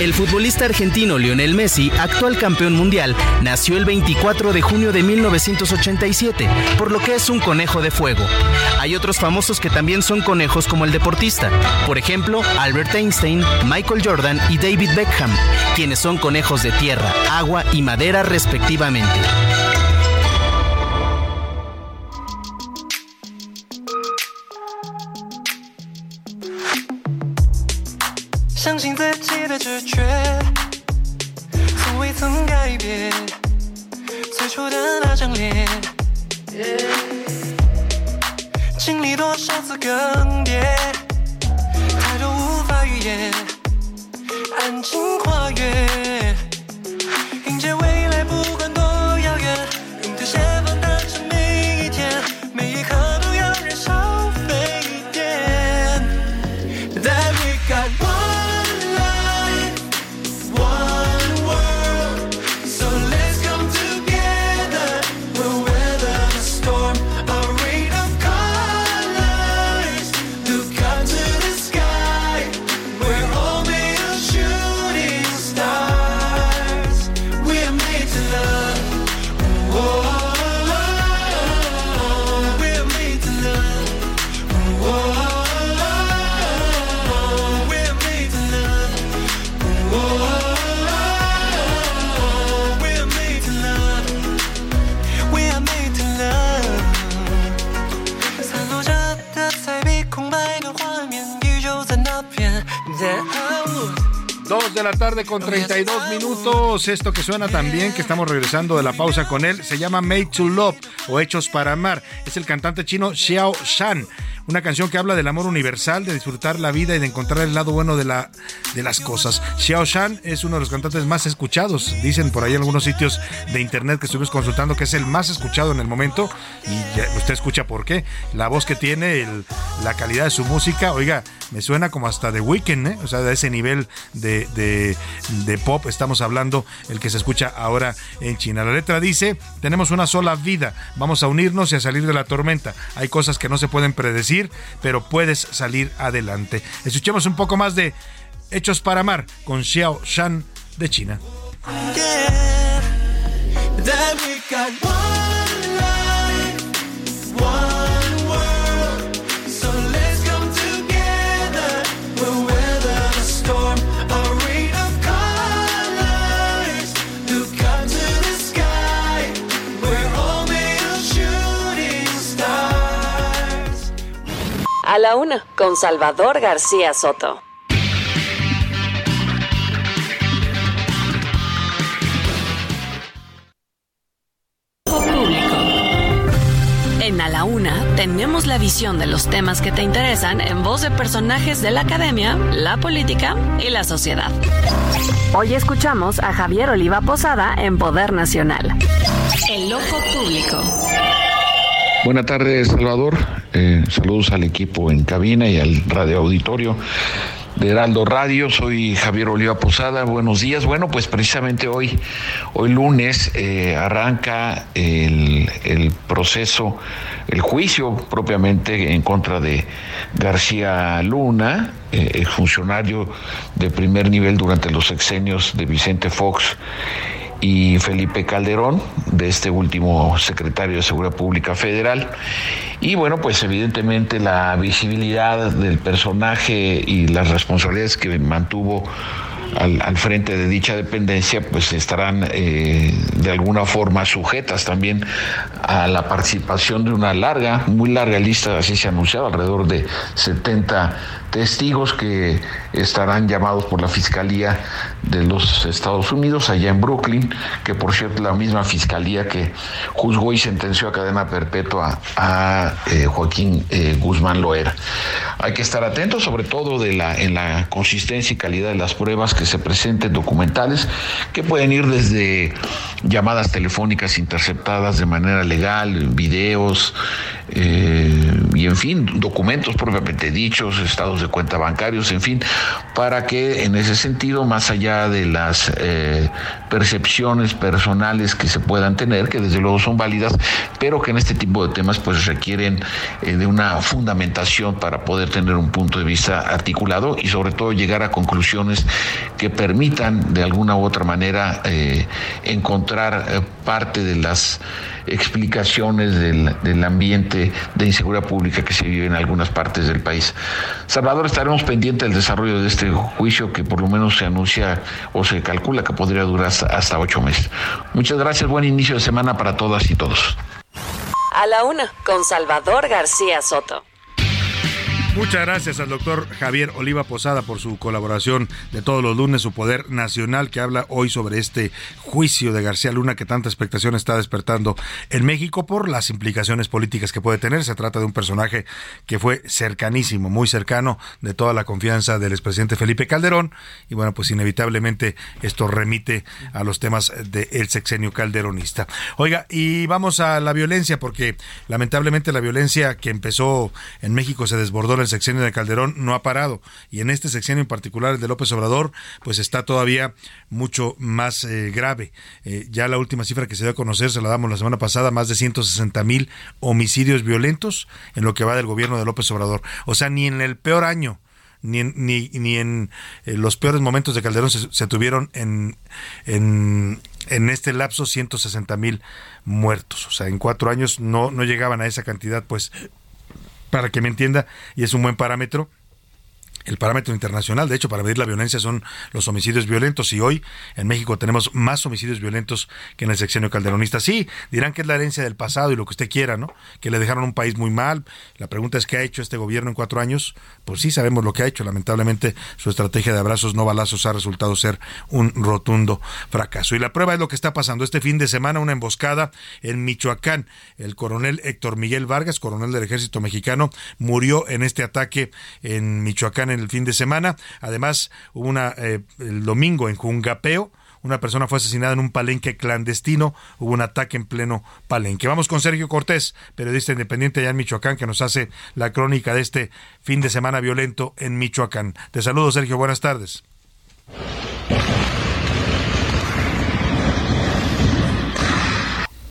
El futbolista argentino Lionel Messi, actual campeón mundial, nació el 24 de junio de 1987, por lo que es un conejo de fuego. Hay otros famosos que también son conejos como el deportista, por ejemplo, Albert Einstein, Michael Jordan y David Beckham, quienes son conejos de tierra, agua y madera respectivamente. 相信自己的直觉，从未曾改变最初的那张脸。经历多少次更迭，太多无法预言，安静跨越，la tarde con 32 minutos. Esto que suena también, que estamos regresando de la pausa con él, se llama Made to Love o Hechos para Amar. Es el cantante chino Xiao Shan. Una canción que habla del amor universal, de disfrutar la vida y de encontrar el lado bueno de, la, de las cosas. Xiao Shan es uno de los cantantes más escuchados. Dicen por ahí en algunos sitios de internet que estuvimos consultando que es el más escuchado en el momento. Y usted escucha por qué. La voz que tiene, la calidad de su música. Oiga, me suena como hasta de Weekend, ¿eh? O sea, de ese nivel de- de pop estamos hablando, el que se escucha ahora en China. La letra dice, tenemos una sola vida, vamos a unirnos y a salir de la tormenta. Hay cosas que no se pueden predecir, pero puedes salir adelante. Escuchemos un poco más de Hechos para Amar con Xiao Shan de China. That we got one life, one world. En A la Una tenemos la visión de los temas que te interesan en voz de personajes de la academia, la política y la sociedad. Hoy escuchamos a Javier Oliva Posada en Poder Nacional. El ojo público. Buenas tardes, Salvador. Eh, saludos al equipo en cabina y al radio auditorio de Heraldo Radio. Soy Javier Oliva Posada. Buenos días. Bueno, pues precisamente hoy, hoy lunes, eh, arranca el, proceso, el juicio propiamente en contra de García Luna, eh, exfuncionario de primer nivel durante los sexenios de Vicente Fox y Felipe Calderón, de este último secretario de Seguridad Pública Federal. Y bueno, pues evidentemente la visibilidad del personaje y las responsabilidades que mantuvo al, frente de dicha dependencia, pues estarán eh, de alguna forma sujetas también a la participación de una larga, muy larga lista, así se ha anunciado, alrededor de 70 testigos que estarán llamados por la Fiscalía de los Estados Unidos allá en Brooklyn, que por cierto la misma Fiscalía que juzgó y sentenció a cadena perpetua a eh, Joaquín eh, Guzmán Loera. Hay que estar atentos sobre todo en la consistencia y calidad de las pruebas que se presenten documentales, que pueden ir desde llamadas telefónicas interceptadas de manera legal, videos, eh, y en fin, documentos propiamente dichos, estados de cuenta bancarios, en fin, para que en ese sentido, más allá de las eh, percepciones personales que se puedan tener, que desde luego son válidas, pero que en este tipo de temas pues requieren eh, de una fundamentación para poder tener un punto de vista articulado y sobre todo llegar a conclusiones que permitan de alguna u otra manera eh, encontrar parte de las explicaciones del, del ambiente de inseguridad pública que se vive en algunas partes del país. Salvador, estaremos pendientes del desarrollo de este juicio que por lo menos se anuncia o se calcula que podría durar hasta, ocho meses. Muchas gracias, buen inicio de semana para todas y todos. A la una, con Salvador García Soto. Muchas gracias al doctor Javier Oliva Posada por su colaboración de todos los lunes, su poder nacional que habla hoy sobre este juicio de García Luna que tanta expectación está despertando en México por las implicaciones políticas que puede tener. Se trata de un personaje que fue cercanísimo, muy cercano de toda la confianza del expresidente Felipe Calderón y bueno, pues inevitablemente esto remite a los temas del sexenio calderonista. Oiga, y vamos a la violencia porque lamentablemente la violencia que empezó en México se desbordó en el sexenio de Calderón no ha parado y en este sexenio en particular el de López Obrador pues está todavía mucho más eh, grave. Eh, ya la última cifra que se dio a conocer se la damos la semana pasada, más de 160 mil homicidios violentos en lo que va del gobierno de López Obrador. O sea, ni en el peor año ni en, ni, ni en eh, los peores momentos de Calderón se, se tuvieron en, en, en, este lapso 160 mil muertos. O sea, en cuatro años no, no llegaban a esa cantidad, pues para que me entienda, y es un buen parámetro, el parámetro internacional. De hecho, para medir la violencia son los homicidios violentos y hoy en México tenemos más homicidios violentos que en el sexenio calderonista. Sí, dirán que es la herencia del pasado y lo que usted quiera, ¿no? Que le dejaron un país muy mal. La pregunta es qué ha hecho este gobierno en cuatro años. Pues sí, sabemos lo que ha hecho. Lamentablemente su estrategia de abrazos no balazos ha resultado ser un rotundo fracaso. Y la prueba es lo que está pasando. Este fin de semana una emboscada en Michoacán. El coronel Héctor Miguel Vargas, coronel del ejército mexicano, murió en este ataque en Michoacán el fin de semana. Además, hubo una eh, el domingo en Jungapeo. Una persona fue asesinada en un palenque clandestino. Hubo un ataque en pleno palenque. Vamos con Sergio Cortés, periodista independiente allá en Michoacán, que nos hace la crónica de este fin de semana violento en Michoacán. Te saludo, Sergio. Buenas tardes.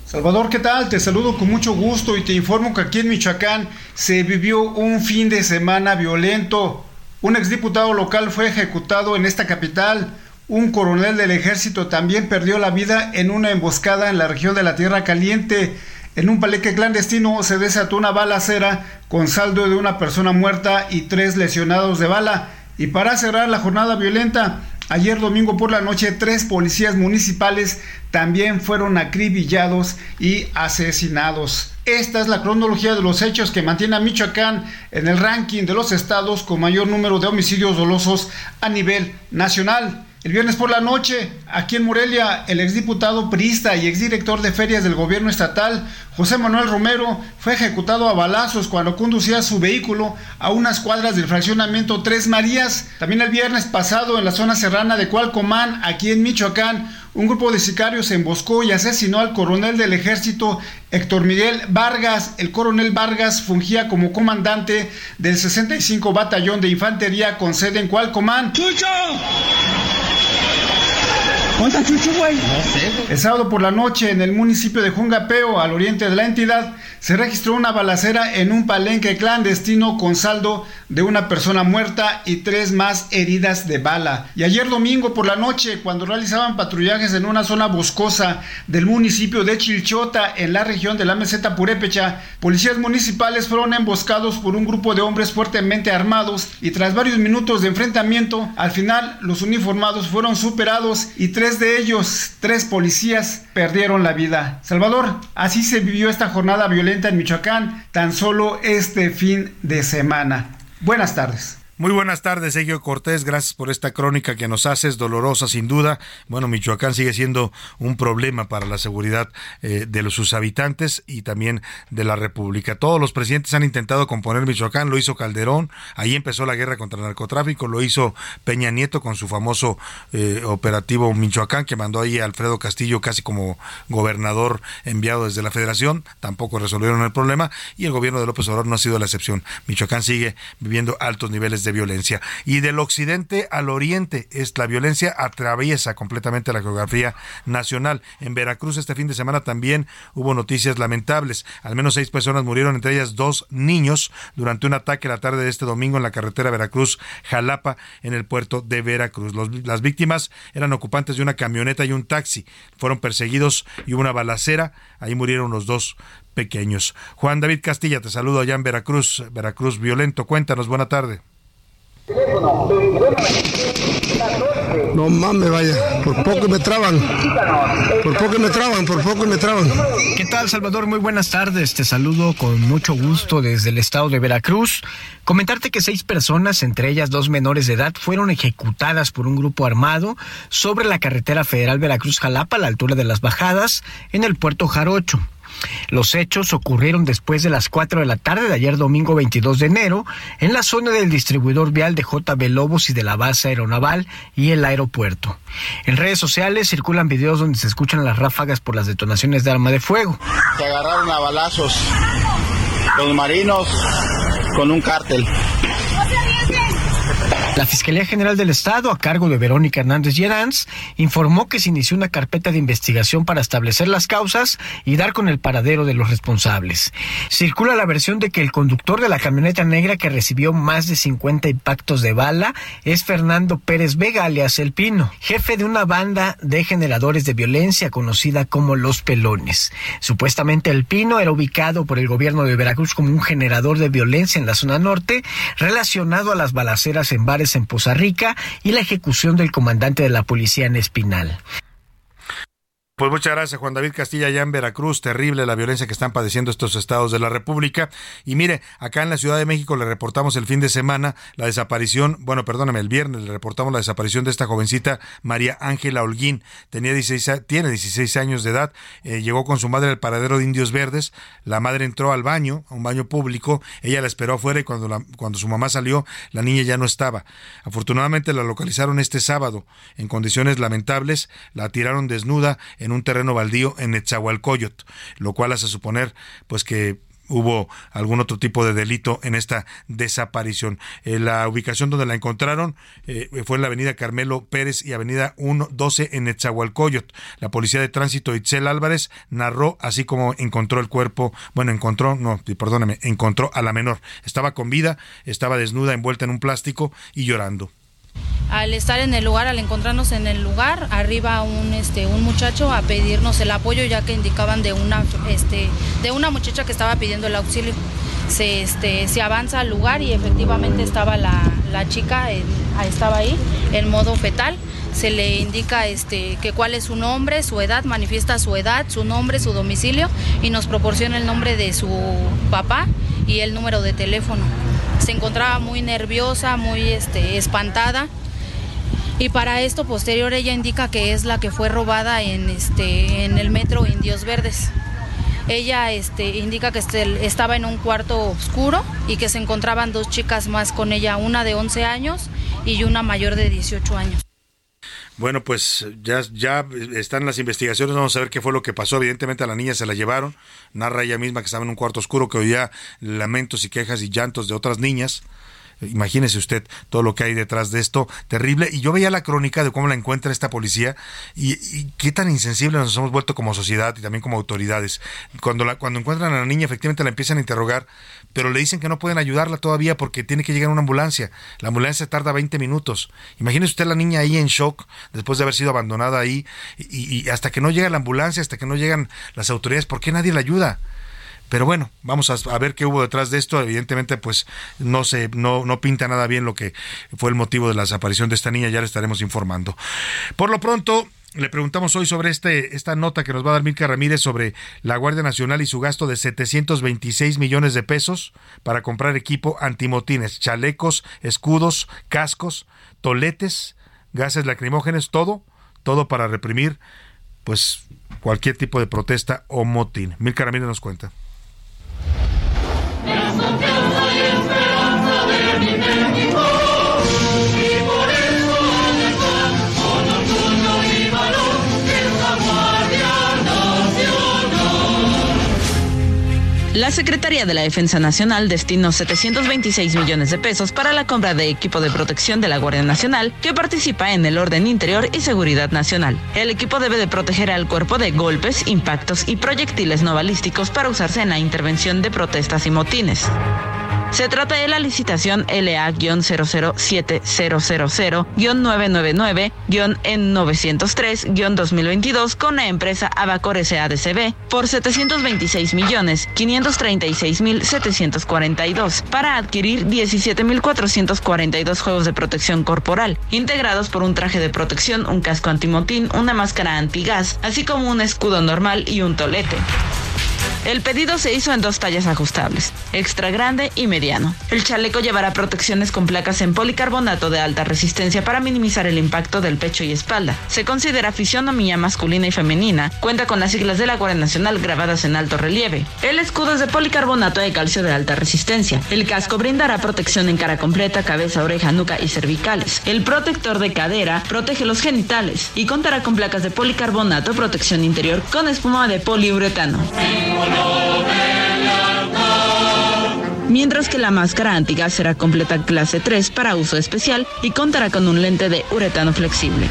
Salvador, ¿qué tal? Te saludo con mucho gusto y te informo que aquí en Michoacán se vivió un fin de semana violento. Un exdiputado local fue ejecutado en esta capital. Un coronel del ejército también perdió la vida en una emboscada en la región de la Tierra Caliente. En un paleque clandestino se desató una balacera con saldo de una persona muerta y tres lesionados de bala. Y para cerrar la jornada violenta, ayer domingo por la noche, tres policías municipales también fueron acribillados y asesinados. Esta es la cronología de los hechos que mantiene a Michoacán en el ranking de los estados con mayor número de homicidios dolosos a nivel nacional. El viernes por la noche, aquí en Morelia, el exdiputado priista y exdirector de ferias del gobierno estatal, José Manuel Romero, fue ejecutado a balazos cuando conducía su vehículo a unas cuadras del fraccionamiento Tres Marías. También el viernes pasado, en la zona serrana de Cualcomán, aquí en Michoacán, un grupo de sicarios emboscó y asesinó al coronel del ejército Héctor Miguel Vargas. El coronel Vargas fungía como comandante del 65 Batallón de Infantería con sede en Cualcomán. ¡Chucho! ¿Cuánta chucho, güey? El sábado por la noche, en el municipio de Jungapeo, al oriente de la entidad, se registró una balacera en un palenque clandestino con saldo de una persona muerta y tres más heridas de bala. Y ayer domingo por la noche, cuando realizaban patrullajes en una zona boscosa del municipio de Chilchota, en la región de la meseta Purépecha, policías municipales fueron emboscados por un grupo de hombres fuertemente armados y tras varios minutos de enfrentamiento, al final los uniformados fueron superados y tres de ellos, tres policías, perdieron la vida. Salvador, así se vivió esta jornada violenta en Michoacán tan solo este fin de semana. Buenas tardes. Muy buenas tardes, Sergio Cortés. Gracias por esta crónica que nos haces, dolorosa sin duda. Bueno, Michoacán sigue siendo un problema para la seguridad eh, de sus habitantes y también de la República. Todos los presidentes han intentado componer Michoacán, lo hizo Calderón, ahí empezó la guerra contra el narcotráfico, lo hizo Peña Nieto con su famoso eh, operativo Michoacán, que mandó ahí a Alfredo Castillo casi como gobernador enviado desde la federación, tampoco resolvieron el problema y el gobierno de López Obrador no ha sido la excepción. Michoacán sigue viviendo altos niveles de violencia. Y del occidente al oriente, es, la violencia atraviesa completamente la geografía nacional. En Veracruz este fin de semana también hubo noticias lamentables. Al menos seis personas murieron, entre ellas dos niños, durante un ataque la tarde de este domingo en la carretera Veracruz-Jalapa, en el puerto de Veracruz. Las víctimas eran ocupantes de una camioneta y un taxi. Fueron perseguidos y hubo una balacera. Ahí murieron los dos pequeños. Juan David Castilla, te saludo allá en Veracruz, Veracruz violento. Cuéntanos, buena tarde. No mames, vaya, por poco me traban. Por poco me traban, por poco me traban. ¿Qué tal, Salvador? Muy buenas tardes. Te saludo con mucho gusto desde el estado de Veracruz. Comentarte que seis personas, entre ellas dos menores de edad, fueron ejecutadas por un grupo armado sobre la carretera federal Veracruz-Jalapa a la altura de las bajadas en el puerto Jarocho. Los hechos ocurrieron después de las 4 de la tarde de ayer domingo 22 de enero en la zona del distribuidor vial de JB Lobos y de la base aeronaval y el aeropuerto. En redes sociales circulan videos donde se escuchan las ráfagas por las detonaciones de arma de fuego. Se agarraron a balazos los marinos con un cártel. La Fiscalía General del Estado, a cargo de Verónica Hernández Lleranz, informó que se inició una carpeta de investigación para establecer las causas y dar con el paradero de los responsables. Circula la versión de que el conductor de la camioneta negra que recibió más de 50 impactos de bala es Fernando Pérez Vega, alias El Pino, jefe de una banda de generadores de violencia conocida como Los Pelones. Supuestamente El Pino era ubicado por el gobierno de Veracruz como un generador de violencia en la zona norte relacionado a las balaceras en bares en Poza Rica y la ejecución del comandante de la policía en Espinal. Pues muchas gracias, Juan David Castilla, allá en Veracruz. Terrible la violencia que están padeciendo estos estados de la República. Y mire, acá en la Ciudad de México le reportamos el fin de semana la desaparición, bueno, perdóname, el viernes le reportamos la desaparición de esta jovencita María Ángela Holguín. Tenía 16, a- tiene 16 años de edad. eh, llegó con su madre al paradero de Indios Verdes. La madre entró al baño, a un baño público. Ella la esperó afuera y cuando, la- cuando su mamá salió, la niña ya no estaba. Afortunadamente la localizaron este sábado en condiciones lamentables. La tiraron desnuda en un terreno baldío en Netzahualcoyot, lo cual hace suponer pues que hubo algún otro tipo de delito en esta desaparición. Eh, la ubicación donde la encontraron eh, fue en la avenida Carmelo Pérez y avenida 112 en Netzahualcoyot. La policía de tránsito Itzel Álvarez narró así como encontró el cuerpo, bueno, encontró, no, perdóname, encontró a la menor. Estaba con vida, estaba desnuda, envuelta en un plástico y llorando. Al estar en el lugar, al encontrarnos en el lugar, arriba un este un muchacho a pedirnos el apoyo ya que indicaban de una este de una muchacha que estaba pidiendo el auxilio. Se este se avanza al lugar y efectivamente estaba la, la chica ah, estaba ahí en modo fetal. Se le indica este que cuál es su nombre, su edad, manifiesta su edad, su nombre, su domicilio y nos proporciona el nombre de su papá y el número de teléfono. Se encontraba muy nerviosa, muy este, espantada. Y para esto posterior ella indica que es la que fue robada en, este, en el metro Indios Verdes. Ella este, indica que este- estaba en un cuarto oscuro y que se encontraban dos chicas más con ella, una de 11 años y una mayor de 18 años. Bueno, pues ya, ya están las investigaciones, vamos a ver qué fue lo que pasó. Evidentemente a la niña se la llevaron, narra ella misma que estaba en un cuarto oscuro, que oía lamentos y quejas y llantos de otras niñas. Imagínese usted todo lo que hay detrás de esto, terrible. Y yo veía la crónica de cómo la encuentra esta policía y, qué tan insensibles nos hemos vuelto como sociedad y también como autoridades. Cuando, la, cuando encuentran a la niña, efectivamente la empiezan a interrogar, pero le dicen que no pueden ayudarla todavía porque tiene que llegar una ambulancia. La ambulancia tarda 20 minutos. Imagínese usted la niña ahí en shock después de haber sido abandonada ahí y, y hasta que no llega la ambulancia, hasta que no llegan las autoridades, ¿por qué nadie la ayuda? Pero bueno, vamos a, ver qué hubo detrás de esto. Evidentemente, pues no se, no, no pinta nada bien lo que fue el motivo de la desaparición de esta niña, ya le estaremos informando. Por lo pronto, le preguntamos hoy sobre este, esta nota que nos va a dar Milka Ramírez sobre la Guardia Nacional y su gasto de 726 millones de pesos para comprar equipo antimotines, chalecos, escudos, cascos, toletes, gases lacrimógenos, todo, todo para reprimir pues cualquier tipo de protesta o motín. Milka Ramírez nos cuenta. Son Dios, soy esperanza de mi La Secretaría de la Defensa Nacional destinó 726 millones de pesos para la compra de equipo de protección de la Guardia Nacional que participa en el orden interior y seguridad nacional. El equipo debe de proteger al cuerpo de golpes, impactos y proyectiles no balísticos para usarse en la intervención de protestas y motines. Se trata de la licitación LA-00700-999-N903-2022 con la empresa Abacor SADCB por 726 millones 536 mil 742 para adquirir 17 mil 442 juegos de protección corporal, integrados por un traje de protección, un casco antimotín, una máscara antigas, así como un escudo normal y un tolete. El pedido se hizo en dos tallas ajustables, extra grande y mediano. El chaleco llevará protecciones con placas en policarbonato de alta resistencia para minimizar el impacto del pecho y espalda. Se considera fisionomía masculina y femenina. Cuenta con las siglas de la Guardia Nacional grabadas en alto relieve. El escudo es de policarbonato de calcio de alta resistencia. El casco brindará protección en cara completa, cabeza, oreja, nuca y cervicales. El protector de cadera protege los genitales y contará con placas de policarbonato, protección interior con espuma de poliuretano. Mientras que la máscara antigas será completa clase 3 para uso especial y contará con un lente de uretano flexible.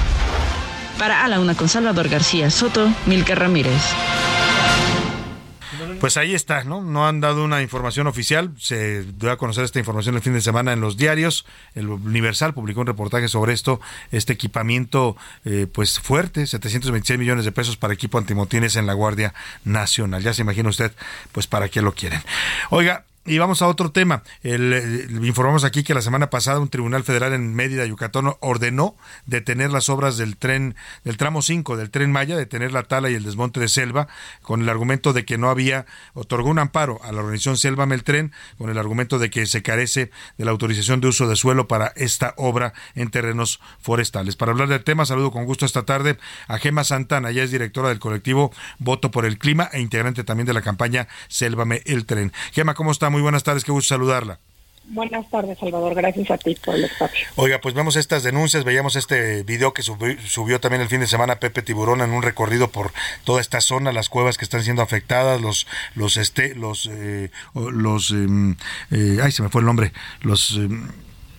Para A la Una con Salvador García Soto, Milka Ramírez. Pues ahí está, ¿no? No han dado una información oficial. Se dio a conocer esta información el fin de semana en los diarios. El Universal publicó un reportaje sobre esto, este equipamiento, eh, pues fuerte, 726 millones de pesos para equipo antimotines en la Guardia Nacional. Ya se imagina usted, pues para qué lo quieren. Oiga, y vamos a otro tema. El, el- informamos aquí que la semana pasada un tribunal federal en Mérida, Yucatán, ordenó detener las obras del tren, del tramo 5 del tren Maya, detener la tala y el desmonte de selva, con el argumento de que no había, otorgó un amparo a la organización Selva Meltren, con el argumento de que se carece de la autorización de uso de suelo para esta obra en terrenos forestales. Para hablar del tema, saludo con gusto esta tarde a Gema Santana, ella es directora del colectivo Voto por el Clima e integrante también de la campaña Sélvame el Tren. Gema, ¿cómo está? Muy buenas tardes, qué gusto saludarla. Buenas tardes, Salvador. Gracias a ti por el espacio. Oiga, pues vemos estas denuncias, veíamos este video que subió, subió también el fin de semana Pepe Tiburón en un recorrido por toda esta zona, las cuevas que están siendo afectadas, los los este los eh, los em, eh, ay se me fue el nombre, los em,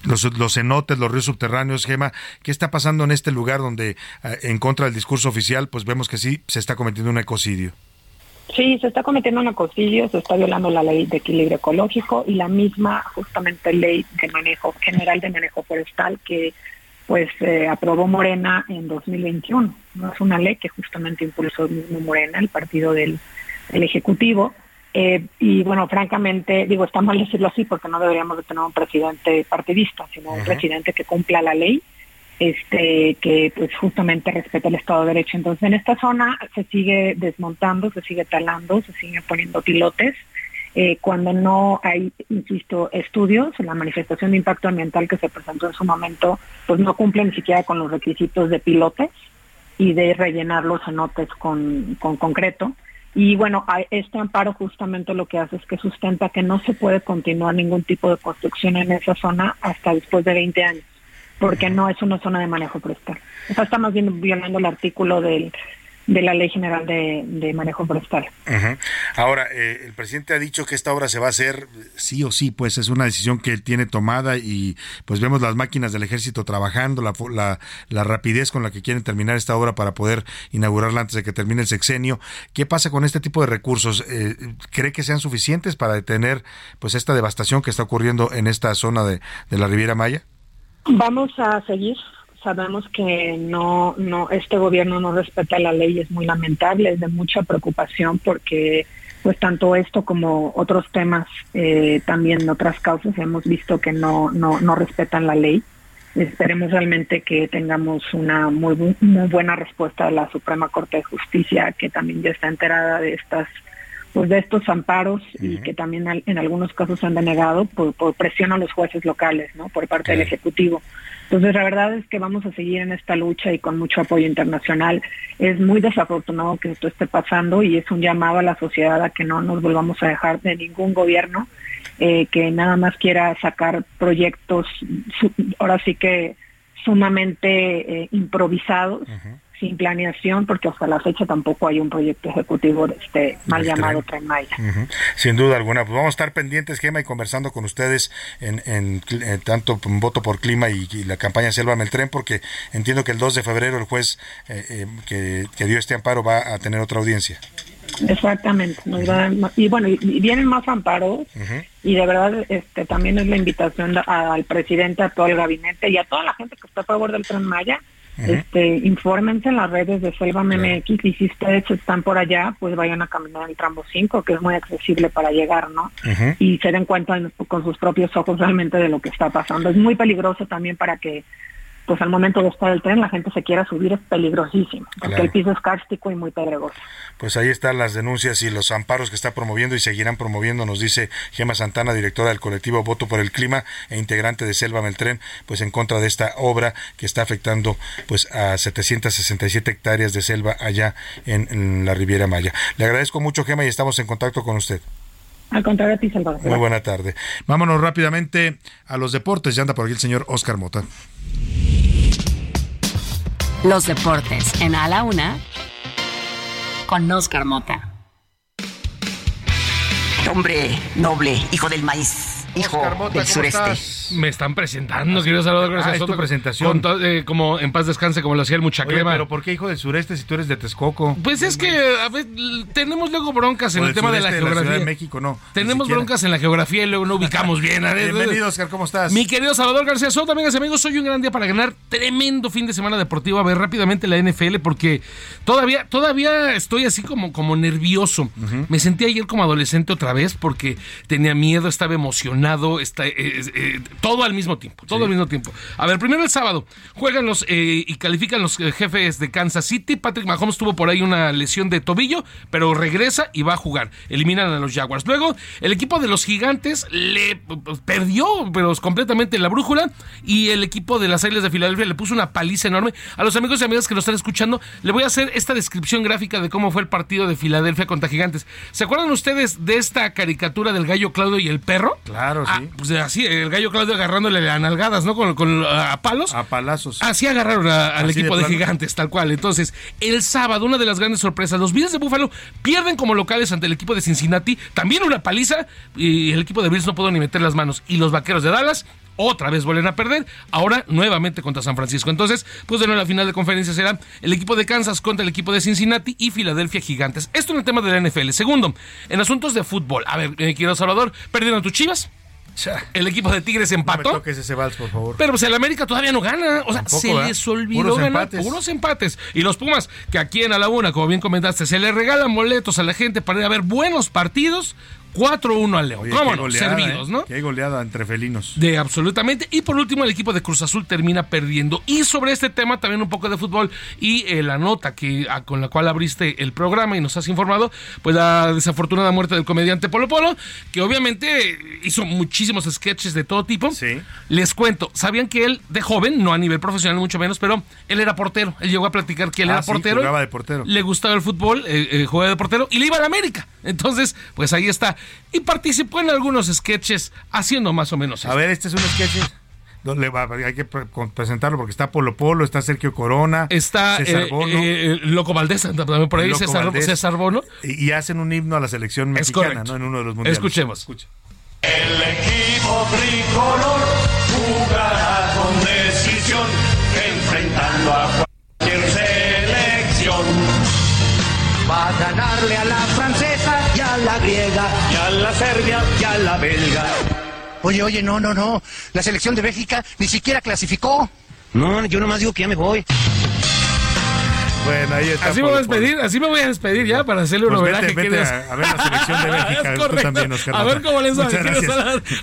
los, los cenotes, los ríos subterráneos, Gema, ¿qué está pasando en este lugar donde eh, en contra del discurso oficial, pues vemos que sí se está cometiendo un ecocidio? Sí, se está cometiendo un ecocidio, se está violando la ley de equilibrio ecológico y la misma justamente ley de manejo general de manejo forestal que pues eh, aprobó Morena en 2021. No es una ley que justamente impulsó el mismo Morena, el partido del, del Ejecutivo. Eh, y bueno, francamente, digo, está mal decirlo así porque no deberíamos de tener un presidente partidista, sino un presidente que cumpla la ley este que pues justamente respeta el Estado de Derecho. Entonces en esta zona se sigue desmontando, se sigue talando, se siguen poniendo pilotes. Eh, cuando no hay, insisto, estudios, la manifestación de impacto ambiental que se presentó en su momento, pues no cumple ni siquiera con los requisitos de pilotes y de rellenar los cenotes con, con concreto. Y bueno, este amparo justamente lo que hace es que sustenta que no se puede continuar ningún tipo de construcción en esa zona hasta después de 20 años porque no es una zona de manejo forestal. O sea, estamos violando el artículo del, de la Ley General de, Manejo Forestal. Ahora, eh, el presidente ha dicho que esta obra se va a hacer sí o sí, pues es una decisión que él tiene tomada y pues vemos las máquinas del ejército trabajando, la, la, la rapidez con la que quieren terminar esta obra para poder inaugurarla antes de que termine el sexenio. ¿Qué pasa con este tipo de recursos? Eh, ¿Cree que sean suficientes para detener pues esta devastación que está ocurriendo en esta zona de, de la Riviera Maya? Vamos a seguir. Sabemos que no, no, este gobierno no respeta la ley, es muy lamentable, es de mucha preocupación porque pues tanto esto como otros temas, eh, también otras causas, hemos visto que no, no, no respetan la ley. Esperemos realmente que tengamos una muy, muy buena respuesta de la Suprema Corte de Justicia, que también ya está enterada de estas pues de estos amparos y que también al- en algunos casos se han denegado por, por presión a los jueces locales, ¿no? Por parte del Ejecutivo. Entonces, la verdad es que vamos a seguir en esta lucha y con mucho apoyo internacional. Es muy desafortunado que esto esté pasando y es un llamado a la sociedad a que no nos volvamos a dejar de ningún gobierno eh, que nada más quiera sacar proyectos, ahora sí que sumamente eh, improvisados, sin planeación, porque hasta la fecha tampoco hay un proyecto ejecutivo de este mal llamado tren. Tren Maya. Sin duda alguna. Pues vamos a estar pendientes, Gema, y conversando con ustedes en, en eh, tanto en Voto por Clima y, y la campaña Selva Meltren, porque entiendo que el 2 de febrero el juez eh, eh, que, que dio este amparo va a tener otra audiencia. Exactamente. nos va a y bueno, y, y vienen más amparos y de verdad este también es la invitación al presidente, a todo el gabinete y a toda la gente que está a favor del Tren Maya. Este, infórmense en las redes de Selva MX y si ustedes están por allá, pues vayan a caminar el tramo 5, que es muy accesible para llegar, ¿no? y se den cuenta en- con sus propios ojos realmente de lo que está pasando. Es muy peligroso también para que, pues al momento de estar el tren, la gente se quiera subir, es peligrosísimo, porque Claro. el piso es kárstico y muy pedregoso. Pues ahí están las denuncias y los amparos que está promoviendo y seguirán promoviendo, nos dice Gema Santana, directora del colectivo Voto por el Clima e integrante de Selva Meltren, pues en contra de esta obra que está afectando pues a 767 hectáreas de selva allá en, en la Riviera Maya. Le agradezco mucho, Gema, y estamos en contacto con usted. Al contrario a ti, Salvador. Muy buena tarde. Vámonos rápidamente a los deportes. Ya anda por aquí el señor Oscar Mota. Los deportes en A la Una con Oscar Mota. Hombre noble, hijo del maíz. Hijo del sureste. Me están presentando, querido Salvador García Ah, es tu Soto, presentación. con eh, como en paz descanse, como lo hacía el Oye, muchacrema. pero ¿por qué hijo del sureste si tú eres de Texcoco? Pues es que a ver, tenemos luego broncas en O el tema de la sureste de la geografía. De México, no, Tenemos broncas en la geografía y luego no ubicamos bien. (laughs) A ver, Bienvenido, Oscar, ¿cómo estás? Mi querido Salvador García Soto, amigas y amigos, hoy un gran día para ganar tremendo fin de semana deportivo. A ver rápidamente la NFL porque todavía, todavía estoy así como, como nervioso. Me sentí ayer como adolescente otra vez porque tenía miedo, estaba emocionado, está, eh, eh, todo al mismo tiempo, todo al mismo tiempo. A ver, primero el sábado juegan los eh, y califican los eh, jefes de Kansas City. Patrick Mahomes tuvo por ahí una lesión de tobillo, pero regresa y va a jugar. Eliminan a los Jaguars. Luego, el equipo de los gigantes le pues, perdió, pero completamente la brújula. Y el equipo de las Águilas de Filadelfia le puso una paliza enorme. A los amigos y amigas que lo están escuchando, le voy a hacer esta descripción gráfica de cómo fue el partido de Filadelfia contra Gigantes. ¿Se acuerdan ustedes de esta caricatura del gallo Claudio y el perro? Claro, Ah, sí. pues así, el gallo Claudio agarrándole a nalgadas, ¿no? Con, con- a palos. A palazos. Así agarraron a- al equipo de gigantes, tal cual. Entonces, el sábado, una de las grandes sorpresas, los Bills de Buffalo pierden como locales ante el equipo de Cincinnati, también una paliza, y el equipo de Bills no pudo ni meter las manos. Y los vaqueros de Dallas otra vez vuelven a perder, ahora nuevamente contra San Francisco. Entonces, pues de nuevo la final de conferencia será el equipo de Kansas contra el equipo de Cincinnati y Filadelfia Gigantes. Esto en el tema de la NFL. Segundo, en asuntos de fútbol. A ver, eh, quiero Salvador, perdieron tus chivas. El equipo de Tigres No empató. toques ese vals, por favor. Pero pues el América todavía no gana. O sea, Tampoco, se les olvidó Puros ganar. empates. Puros empates. Y los Pumas, que aquí en A la Una, como bien comentaste, se le regalan boletos a la gente para ir a ver buenos partidos. 4-1 al León. Oye, ¿Cómo no? goleada, Servidos, ¿eh? ¿no? Qué goleada entre felinos. De absolutamente. Y por último, el equipo de Cruz Azul termina perdiendo. Y sobre este tema también un poco de fútbol y eh, la nota que a- con la cual abriste el programa y nos has informado, pues la desafortunada muerte del comediante Polo Polo, que obviamente hizo muchísimos sketches de todo tipo. Les cuento, ¿sabían que él de joven, no a nivel profesional mucho menos, pero él era portero? Él llegó a platicar que él Ah, era sí, portero. jugaba de portero. Le gustaba el fútbol, eh, eh, jugaba de portero y le iba a la América. Entonces, pues ahí está. Y participó en algunos sketches haciendo más o menos A ver, este es un sketch. Donde va, hay que presentarlo porque está Polo Polo, está Sergio Corona, Está César eh, Bono, eh, Loco Valdés, también por ahí, Loco César, Valdés. César Bono. Y, y hacen un himno a la selección mexicana. ¿no? En uno de los mundiales. Escuchemos. Escucha. El equipo tricolor jugará con decisión, enfrentando a cualquier selección. Va a ganarle a la francesa a la griega y a la serbia y a la belga. Oye, oye, no, no, no. La selección de Bélgica ni siquiera clasificó. No, yo nomás digo que ya me voy. Bueno, ahí está. Así me voy a despedir, así me voy a despedir ya para hacerle un Pues homenaje. vete, a, a ver la selección de Bélgica. (laughs) Es correcto. también, Oscar A ver cómo les va. Gracias.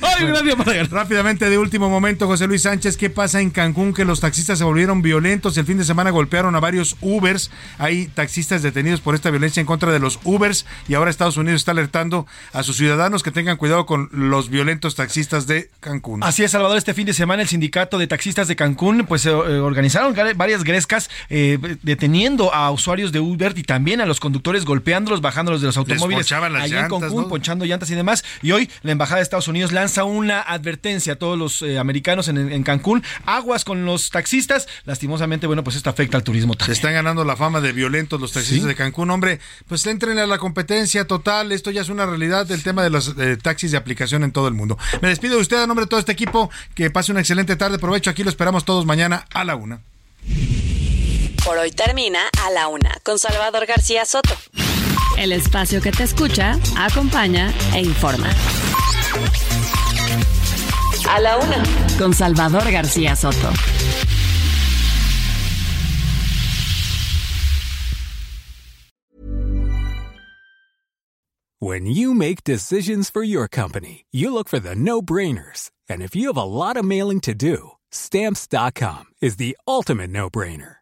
Ay, día para. Rápidamente, de último momento, José Luis Sánchez, ¿qué pasa en Cancún? Que los taxistas se volvieron violentos. El fin de semana golpearon a varios Ubers. Hay taxistas detenidos por esta violencia en contra de los Ubers. Y ahora Estados Unidos está alertando a sus ciudadanos que tengan cuidado con los violentos taxistas de Cancún. Así es, Salvador. Este fin de semana el sindicato de taxistas de Cancún pues eh, eh, organizaron varias grescas eh, deteniendo a usuarios de Uber y también a los conductores golpeándolos, bajándolos de los automóviles las allá en llantas, Cancún, ¿no? ponchando llantas y demás. Y hoy la embajada de Estados Unidos lanza una advertencia a todos los eh, americanos en, en Cancún, aguas con los taxistas. Lastimosamente, bueno, pues esto afecta al turismo Se también. están ganando la fama de violentos los taxistas Sí. de Cancún. Hombre, pues entren a la competencia total. Esto ya es una realidad del tema de los eh, taxis de aplicación en todo el mundo. Me despido de usted a nombre de todo este equipo. Que pase una excelente tarde. Provecho. Aquí lo esperamos todos mañana a la una. Por hoy termina A la Una con Salvador García Soto. El espacio que te escucha, acompaña e informa. A la Una. Con Salvador García Soto. When you make decisions for your company, you look for the no brainers. And if you have a lot of mailing to do, stamps.com is the ultimate no brainer.